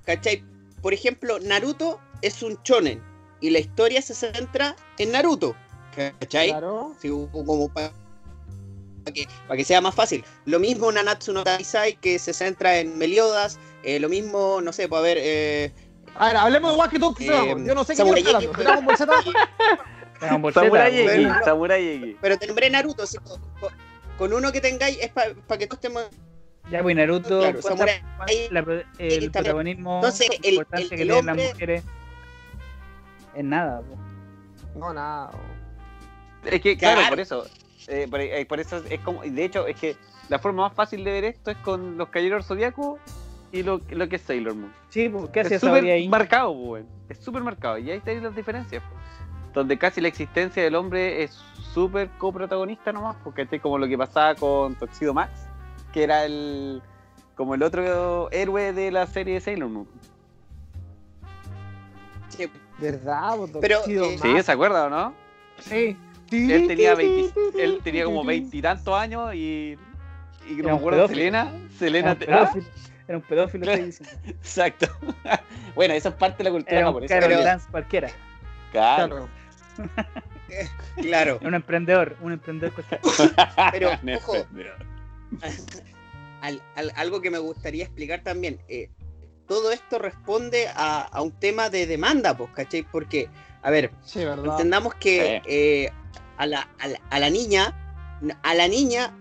Speaker 4: ¿cachai? Por ejemplo, Naruto es un shonen y la historia se centra en Naruto, ¿cachai?
Speaker 2: Claro.
Speaker 4: Sí, como para que, para que sea más fácil. Lo mismo Nanatsu no Taisai que se centra en Meliodas, eh, lo mismo, no sé, pues a ver, eh,
Speaker 2: A ver, hablemos de Wacky Talk
Speaker 4: Eh,
Speaker 2: Yo no sé qué Z,
Speaker 3: Samurai
Speaker 4: pero te nombré Naruto, así, con, con- uno que tengáis es para que todos estemos...
Speaker 1: Ya, pues Naruto,
Speaker 4: Claro, Samurai
Speaker 1: la el
Speaker 4: también.
Speaker 1: protagonismo
Speaker 4: Entonces, el-
Speaker 1: importante
Speaker 4: el-
Speaker 1: que las mujeres en nada. po.
Speaker 2: No, nada.
Speaker 3: Es que, claro,
Speaker 4: Claro.
Speaker 3: por eso. Eh, por, eh, por eso es como. y De hecho, es que la forma más fácil de ver esto es con los Caballeros Zodiaco y lo, lo que es Sailor Moon.
Speaker 1: Sí, pues, ¿qué hacía
Speaker 3: es súper
Speaker 1: ahí?
Speaker 3: marcado, pues. Es súper marcado. Y ahí están las diferencias. pues. Donde casi la existencia del hombre es súper coprotagonista nomás, porque este es como lo que pasaba con Toxido Max, que era el como el otro héroe de la serie de Sailor Moon.
Speaker 4: Sí,
Speaker 2: ¿Verdad?
Speaker 4: Pero, eh,
Speaker 3: Sí. ¿se acuerda o no?
Speaker 1: Sí,
Speaker 3: Él tenía, 20 él tenía como veintitantos años y, y no
Speaker 1: Era
Speaker 3: me acuerdo,
Speaker 1: pedófilo.
Speaker 3: Selena,
Speaker 1: era
Speaker 3: Selena
Speaker 1: un pedófilo. Era un pedófilo,
Speaker 3: Claro. Exacto. bueno, eso es parte de la cultura
Speaker 1: Era un
Speaker 3: japonesa.
Speaker 1: caro
Speaker 4: pero-
Speaker 1: trans cualquiera.
Speaker 3: Claro.
Speaker 2: Claro.
Speaker 4: claro.
Speaker 1: Un emprendedor, un emprendedor cualquiera.
Speaker 4: Pero, ojo. al- al- algo que me gustaría explicar también. eh, todo esto responde a, a un tema de demanda, pues, ¿cachai? Porque, a ver, entendamos que eh, a, la, a, la, a la niña, a la niña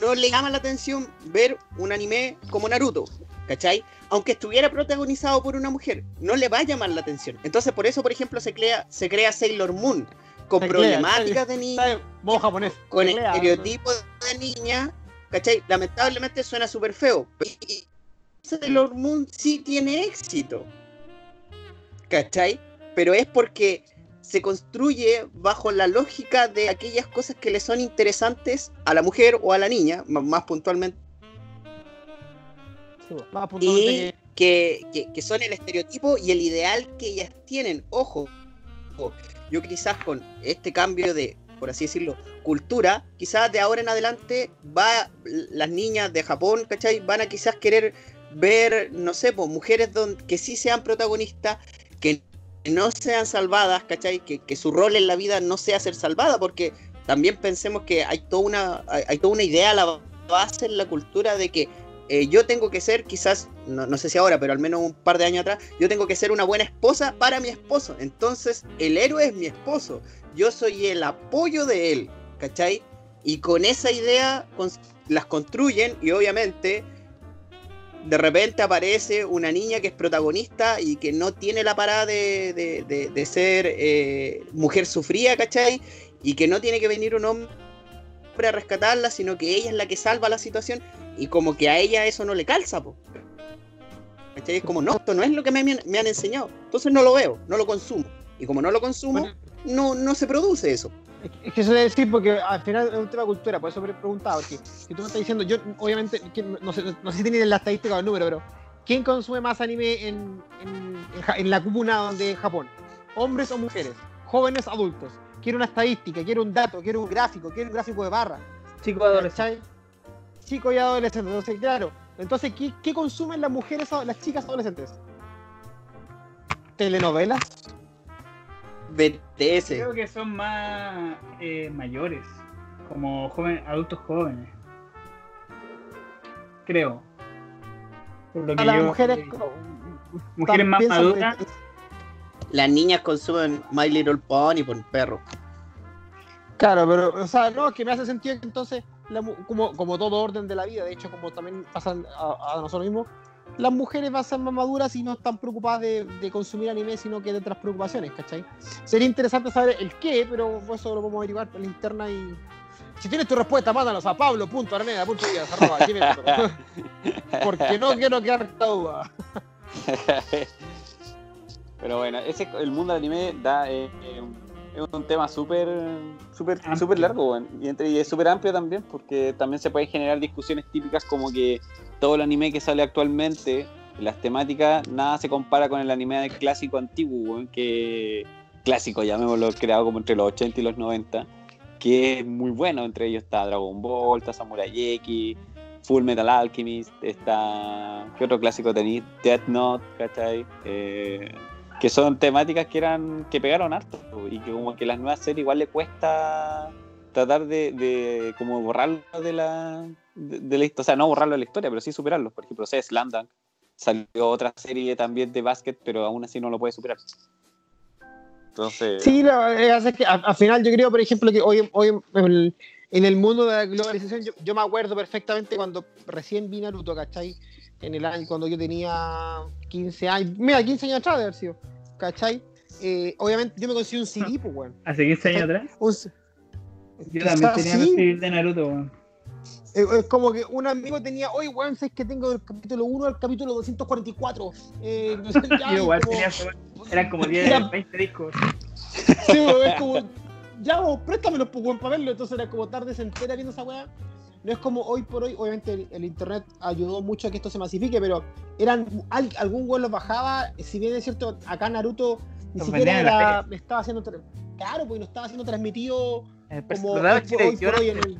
Speaker 4: no le llama la atención ver un anime como Naruto, ¿cachai? Aunque estuviera protagonizado por una mujer, no le va a llamar la atención. Entonces, por eso, por ejemplo, se crea, se crea Sailor Moon, con
Speaker 2: Se crea,
Speaker 4: problemáticas de niña,
Speaker 2: japonés.
Speaker 4: con estereotipos de niña, ¿cachai? Lamentablemente suena súper feo. Y Sailor Moon sí tiene éxito, ¿cachai? Pero es porque se construye bajo la lógica de aquellas cosas que le son interesantes a la mujer o a la niña, más puntualmente,
Speaker 2: Sí, po. Más puntualmente
Speaker 4: y
Speaker 2: que-
Speaker 4: que, son el estereotipo y el ideal que ellas tienen. Ojo, yo quizás con este cambio de, por así decirlo, cultura, quizás de ahora en adelante va las niñas de Japón, ¿cachai? Van a quizás querer ver, no sé, pues, mujeres don- que sí sean protagonistas, no sean salvadas, ¿cachai? Que, que su rol en la vida no sea ser salvada, porque también pensemos que hay toda una, hay, toda una idea a la base en la cultura de que eh, yo tengo que ser, quizás, no, no sé si ahora, pero al menos un par de años atrás, yo tengo que ser una buena esposa para mi esposo. Entonces, el héroe es mi esposo. Yo soy el apoyo de él, ¿cachai? Y con esa idea las construyen y obviamente de repente aparece una niña que es protagonista y que no tiene la parada de, de- de- de ser eh, mujer sufrida, ¿cachai? Y que no tiene que venir un hombre a rescatarla, sino que ella es la que salva la situación y como que a ella eso no le calza, po. ¿Cachai? Es como, no, esto no es lo que me, me han- enseñado. Entonces no lo veo, no lo consumo. Y como no lo consumo,
Speaker 2: Bueno,
Speaker 4: no, no se produce eso.
Speaker 2: Es que- es eso debe decir porque al final es un tema de cultura, por eso me he preguntado. Porque si tú me estás diciendo, yo obviamente, no sé, no sé si tienes la estadística o el número, pero ¿quién consume más anime en, en, en la cuna donde Japón? ¿Hombres o mujeres? ¿Jóvenes adultos? Quiero una estadística, quiero un dato, quiero un gráfico, quiero un gráfico de barra.
Speaker 1: Chico adolescente.
Speaker 2: Chicos y adolescentes, entonces, claro. Entonces, ¿qué, qué consumen las mujeres, las chicas adolescentes? ¿Telenovelas?
Speaker 4: BTS.
Speaker 1: Creo que son más eh, mayores, como joven, adultos jóvenes. Creo. Por lo que
Speaker 2: A las
Speaker 1: yo-
Speaker 2: mujeres.
Speaker 1: eh, mujeres más maduras.
Speaker 4: Las niñas consumen My Little Pony por perro.
Speaker 2: Claro, pero, o sea, no, que me hace sentido que entonces, la como, como todo orden de la vida, de hecho, como también pasa a, a nosotros mismos, las mujeres van a ser más maduras y no están preocupadas de, de consumir anime, sino que de otras preocupaciones, ¿cachai? Sería interesante saber el qué, pero eso lo podemos averiguar por la interna y. Si tienes tu respuesta, mándanos a pablo.araneda.díaz, arroba gmail.com. Porque no quiero quedar con duda.
Speaker 3: Pero bueno, ese, el mundo del anime da, eh, eh, es un tema súper
Speaker 1: Amplio.
Speaker 3: súper largo weón. y, entre- y es súper amplio también porque también se pueden generar discusiones típicas como que todo el anime que sale actualmente, las temáticas, nada se compara con el anime clásico antiguo, que clásico, llamémoslo, creado como entre los 80 y los 90, que es muy bueno, entre ellos está Dragon Ball, está Samurai X, Full Metal Alchemist, está. ¿Qué otro clásico tenéis? Death Note, ¿cachai? Eh, que son temáticas que eran que pegaron harto y que como que las nuevas series igual le cuesta tratar de, de como borrarlo de la, de, de la historia. O sea, no borrarlo de la historia, pero sí superarlo. Por ejemplo, sé, Slam Dunk. Salió otra serie también de básquet, pero aún así no lo puede superar. Entonces,
Speaker 2: Sí, la verdad es que al, al final yo creo, por ejemplo, que hoy, hoy en, el, en el mundo de la globalización, yo, yo me acuerdo perfectamente cuando recién vi Naruto, ¿cachai? En el año, cuando yo tenía 15 años, mira, 15 años atrás de haber sido, ¿cachai? Eh, obviamente yo me conseguí un CD, pues, weón.
Speaker 1: Hace 15 años atrás.
Speaker 2: Un
Speaker 1: Yo también tenía
Speaker 2: sí.
Speaker 1: que escribir de Naruto, weón.
Speaker 2: Eh, Es como que un amigo tenía, oye, weón, sabes que tengo del capítulo 1 al capítulo 244. Eh, no sé, ya,
Speaker 1: Yo igual
Speaker 2: como-
Speaker 1: tenía, eran como 10,
Speaker 2: Era-
Speaker 1: 20 discos.
Speaker 2: Sí, weón, es como, ya vos, préstamelos, pues, weón, para verlo. Entonces era como tarde se entera viendo esa weá. No es como hoy por hoy, obviamente el, el internet ayudó mucho a que esto se masifique, pero eran al- algún weón los bajaba, si bien es cierto, acá Naruto ni siquiera era, estaba haciendo, claro, pues no estaba siendo transmitido
Speaker 1: El
Speaker 2: hoy, hoy hoy en
Speaker 1: antes.
Speaker 2: el...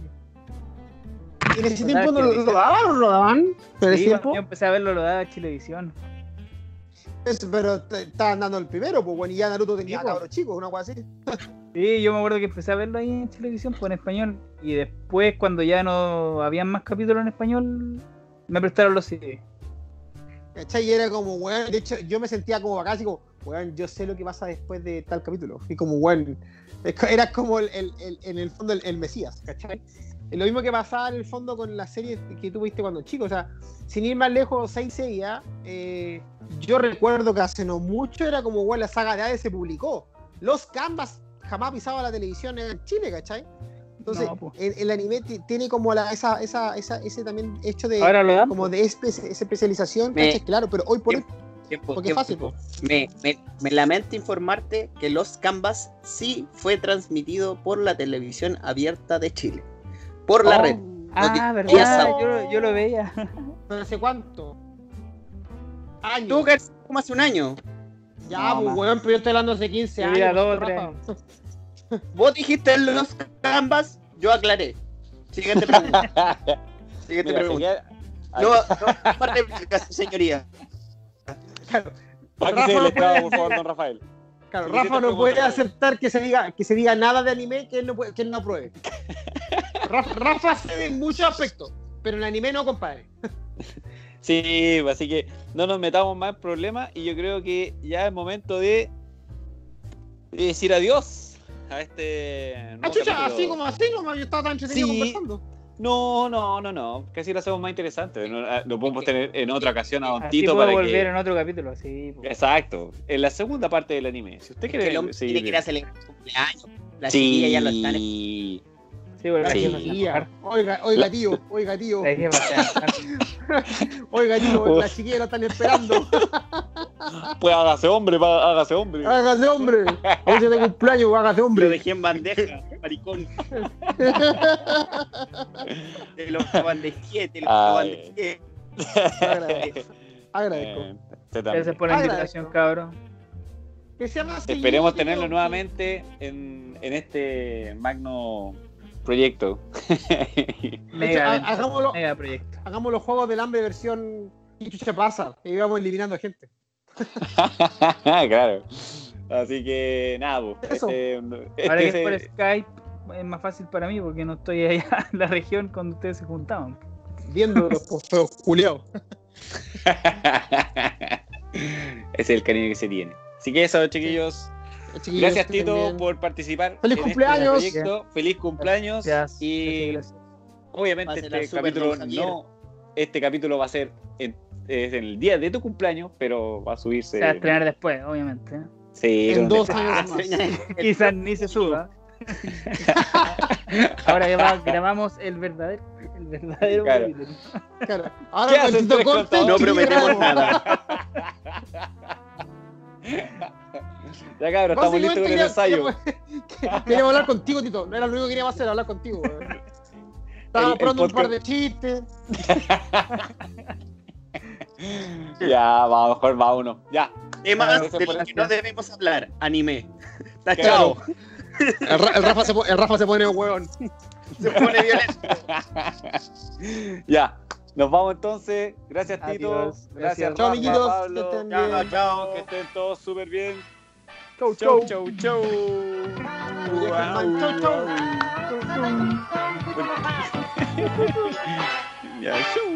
Speaker 2: En ese tiempo no lo, lo daban o lo daban, pero ese tiempo,
Speaker 1: yo empecé a verlo, lo daba Chilevisión.
Speaker 2: es- pero te- estaban dando el primero, pues bueno, y ya Naruto tenía
Speaker 1: Sí, pues.
Speaker 2: cabros chicos, una cosa así.
Speaker 1: Sí, yo me acuerdo que empecé a verlo ahí en televisión, pues en español. Y después, cuando ya no habían más capítulos en español, me prestaron los CD.
Speaker 2: ¿Cachai? Y era como, weón, de hecho, yo me sentía como acá, así como, weón, yo sé lo que pasa después de tal capítulo. Y como, weón, era como el, el- el- en el fondo el, el Mesías, ¿cachai? Lo mismo que pasaba en el fondo con las series que tú viste cuando chico, o sea, sin ir más lejos, Saint Seiya, eh, yo recuerdo que hace no mucho era como, weón, la saga de Hades se publicó. Los Canvas jamás pisaba la televisión en Chile, ¿cachai? Entonces,
Speaker 1: No,
Speaker 2: el, el anime ti- tiene como la, esa, esa, esa, ese también hecho de
Speaker 1: Ahora lo dan.
Speaker 2: como de espe- especialización,
Speaker 5: Me-
Speaker 2: ¿cachai? Claro, pero hoy por hoy,
Speaker 5: Tiempo,
Speaker 2: porque es
Speaker 5: tiempo,
Speaker 2: fácil.
Speaker 5: Me, me, me lamento informarte que Los Canvas sí fue transmitido por la televisión abierta de Chile. Por la
Speaker 2: Oh,
Speaker 5: red.
Speaker 1: Ah, verdad, yo, lo- yo lo veía.
Speaker 2: ¿Pero hace cuánto? Años.
Speaker 5: Tú, García, como hace un año.
Speaker 2: Ya,
Speaker 1: No,
Speaker 2: pues, weón, pero yo estoy hablando hace 15
Speaker 1: Yo
Speaker 2: años.
Speaker 1: era dos tres
Speaker 5: Vos dijiste Los Canvas, yo aclaré. Siguiente pregunta. Siguiente
Speaker 3: mira,
Speaker 5: pregunta.
Speaker 3: seguía-
Speaker 5: No, no, réplica, señoría.
Speaker 2: Claro, Rafa no puede-
Speaker 3: por favor, don Rafael.
Speaker 2: claro, Rafa no puede aceptar que se diga que se diga nada de anime que él no, puede- que él no apruebe. Rafa, Rafa cede en muchos aspectos, pero en anime no, compadre.
Speaker 3: Sí, así que no nos metamos más en problemas y yo creo que ya es momento de, de decir adiós a este.
Speaker 2: Ah, chucha, así como así nomás, yo estaba tan entretenido
Speaker 3: Sí.
Speaker 2: conversando.
Speaker 3: No, no, no, no. Casi lo hacemos más interesante. No, ah, Lo podemos tener en otra ocasión a Don
Speaker 1: Así
Speaker 3: Tito para
Speaker 1: volver
Speaker 3: que.
Speaker 1: en otro capítulo, así. po.
Speaker 3: Exacto. En la segunda parte del anime. Si usted
Speaker 5: Es que
Speaker 3: quiere
Speaker 5: el hombre
Speaker 3: seguir
Speaker 5: tiene que ir a celebrar su cumpleaños. La chiquilla ya lo están
Speaker 3: Sí.
Speaker 1: La
Speaker 3: Sí.
Speaker 2: Oiga, oiga, tío, oiga, tío, oiga, tío, la chiquilla la están esperando.
Speaker 3: Pues hágase hombre, hágase hombre.
Speaker 2: Hágase hombre. Hoy se de cumpleaños, hágase
Speaker 5: Lo
Speaker 2: hombre.
Speaker 5: dejé en bandeja, maricón. Te lo bandejé, te lo bandejé.
Speaker 2: Agradezco. Agradezco.
Speaker 3: Eh.
Speaker 1: Gracias por la
Speaker 2: Agradezco.
Speaker 1: invitación, cabrón.
Speaker 2: Que sea más
Speaker 3: Esperemos tenerlo nuevamente en, en este magno proyecto.
Speaker 1: Mega,
Speaker 2: ha- hagámoslo-
Speaker 1: mega proyecto.
Speaker 2: Hagamos los juegos del hambre versión ¿Qué chucha pasa? Y vamos eliminando gente.
Speaker 3: claro. Así que nada, pues,
Speaker 2: Eso.
Speaker 3: este,
Speaker 1: Ahora que
Speaker 3: este
Speaker 1: es por
Speaker 3: se-
Speaker 1: Skype es más fácil para mí porque no estoy allá en la región cuando ustedes se juntaban.
Speaker 2: Viendo los posteos culiados.
Speaker 3: Ese es el cariño que se tiene. Así que eso, chiquillos.
Speaker 2: Chiquillos,
Speaker 3: Gracias, Tito, por participar.
Speaker 2: ¡Feliz
Speaker 3: en
Speaker 2: cumpleaños!
Speaker 3: Este proyecto. Feliz cumpleaños.
Speaker 1: Gracias,
Speaker 3: y
Speaker 1: gracias,
Speaker 3: obviamente este capítulo no. Este capítulo va a ser en, es en el día de tu cumpleaños, pero va a subirse.
Speaker 1: Se va a estrenar después, obviamente.
Speaker 3: Sí,
Speaker 2: En dos
Speaker 5: Ah,
Speaker 2: años más.
Speaker 1: Quizás ni se suba. Ahora que va- grabamos el verdadero, el verdadero
Speaker 3: Claro.
Speaker 1: capítulo.
Speaker 2: Claro.
Speaker 3: ¿Qué
Speaker 2: Ahora
Speaker 3: tres
Speaker 2: Corte?
Speaker 5: No prometemos nada.
Speaker 3: Ya cabrón, estamos listos con el ensayo.
Speaker 2: Queríamos, queríamos hablar contigo, Tito. No era lo único que queríamos hacer, hablar contigo. Estábamos
Speaker 3: el
Speaker 2: probando un par de chistes.
Speaker 3: Ya, va, mejor va uno. Ya.
Speaker 5: Temas
Speaker 3: Eso
Speaker 5: de los que no debemos hablar. Anime. Está
Speaker 3: Claro.
Speaker 5: chao.
Speaker 2: El, Ra- el Rafa se, el Rafa se pone hueón.
Speaker 5: Se pone violento.
Speaker 3: ya. Nos vamos entonces. Gracias, Tito. Gracias,
Speaker 1: Gracias.
Speaker 2: Chao,
Speaker 3: Rafa,
Speaker 2: amiguitos.
Speaker 3: Pablo.
Speaker 2: Que estén
Speaker 5: Chao, chao.
Speaker 3: Que estén todos súper bien.
Speaker 1: Chau,
Speaker 3: chau.
Speaker 1: Chau,
Speaker 3: chau, chau. Wow.
Speaker 2: Chau, chau.
Speaker 3: Ya, chau.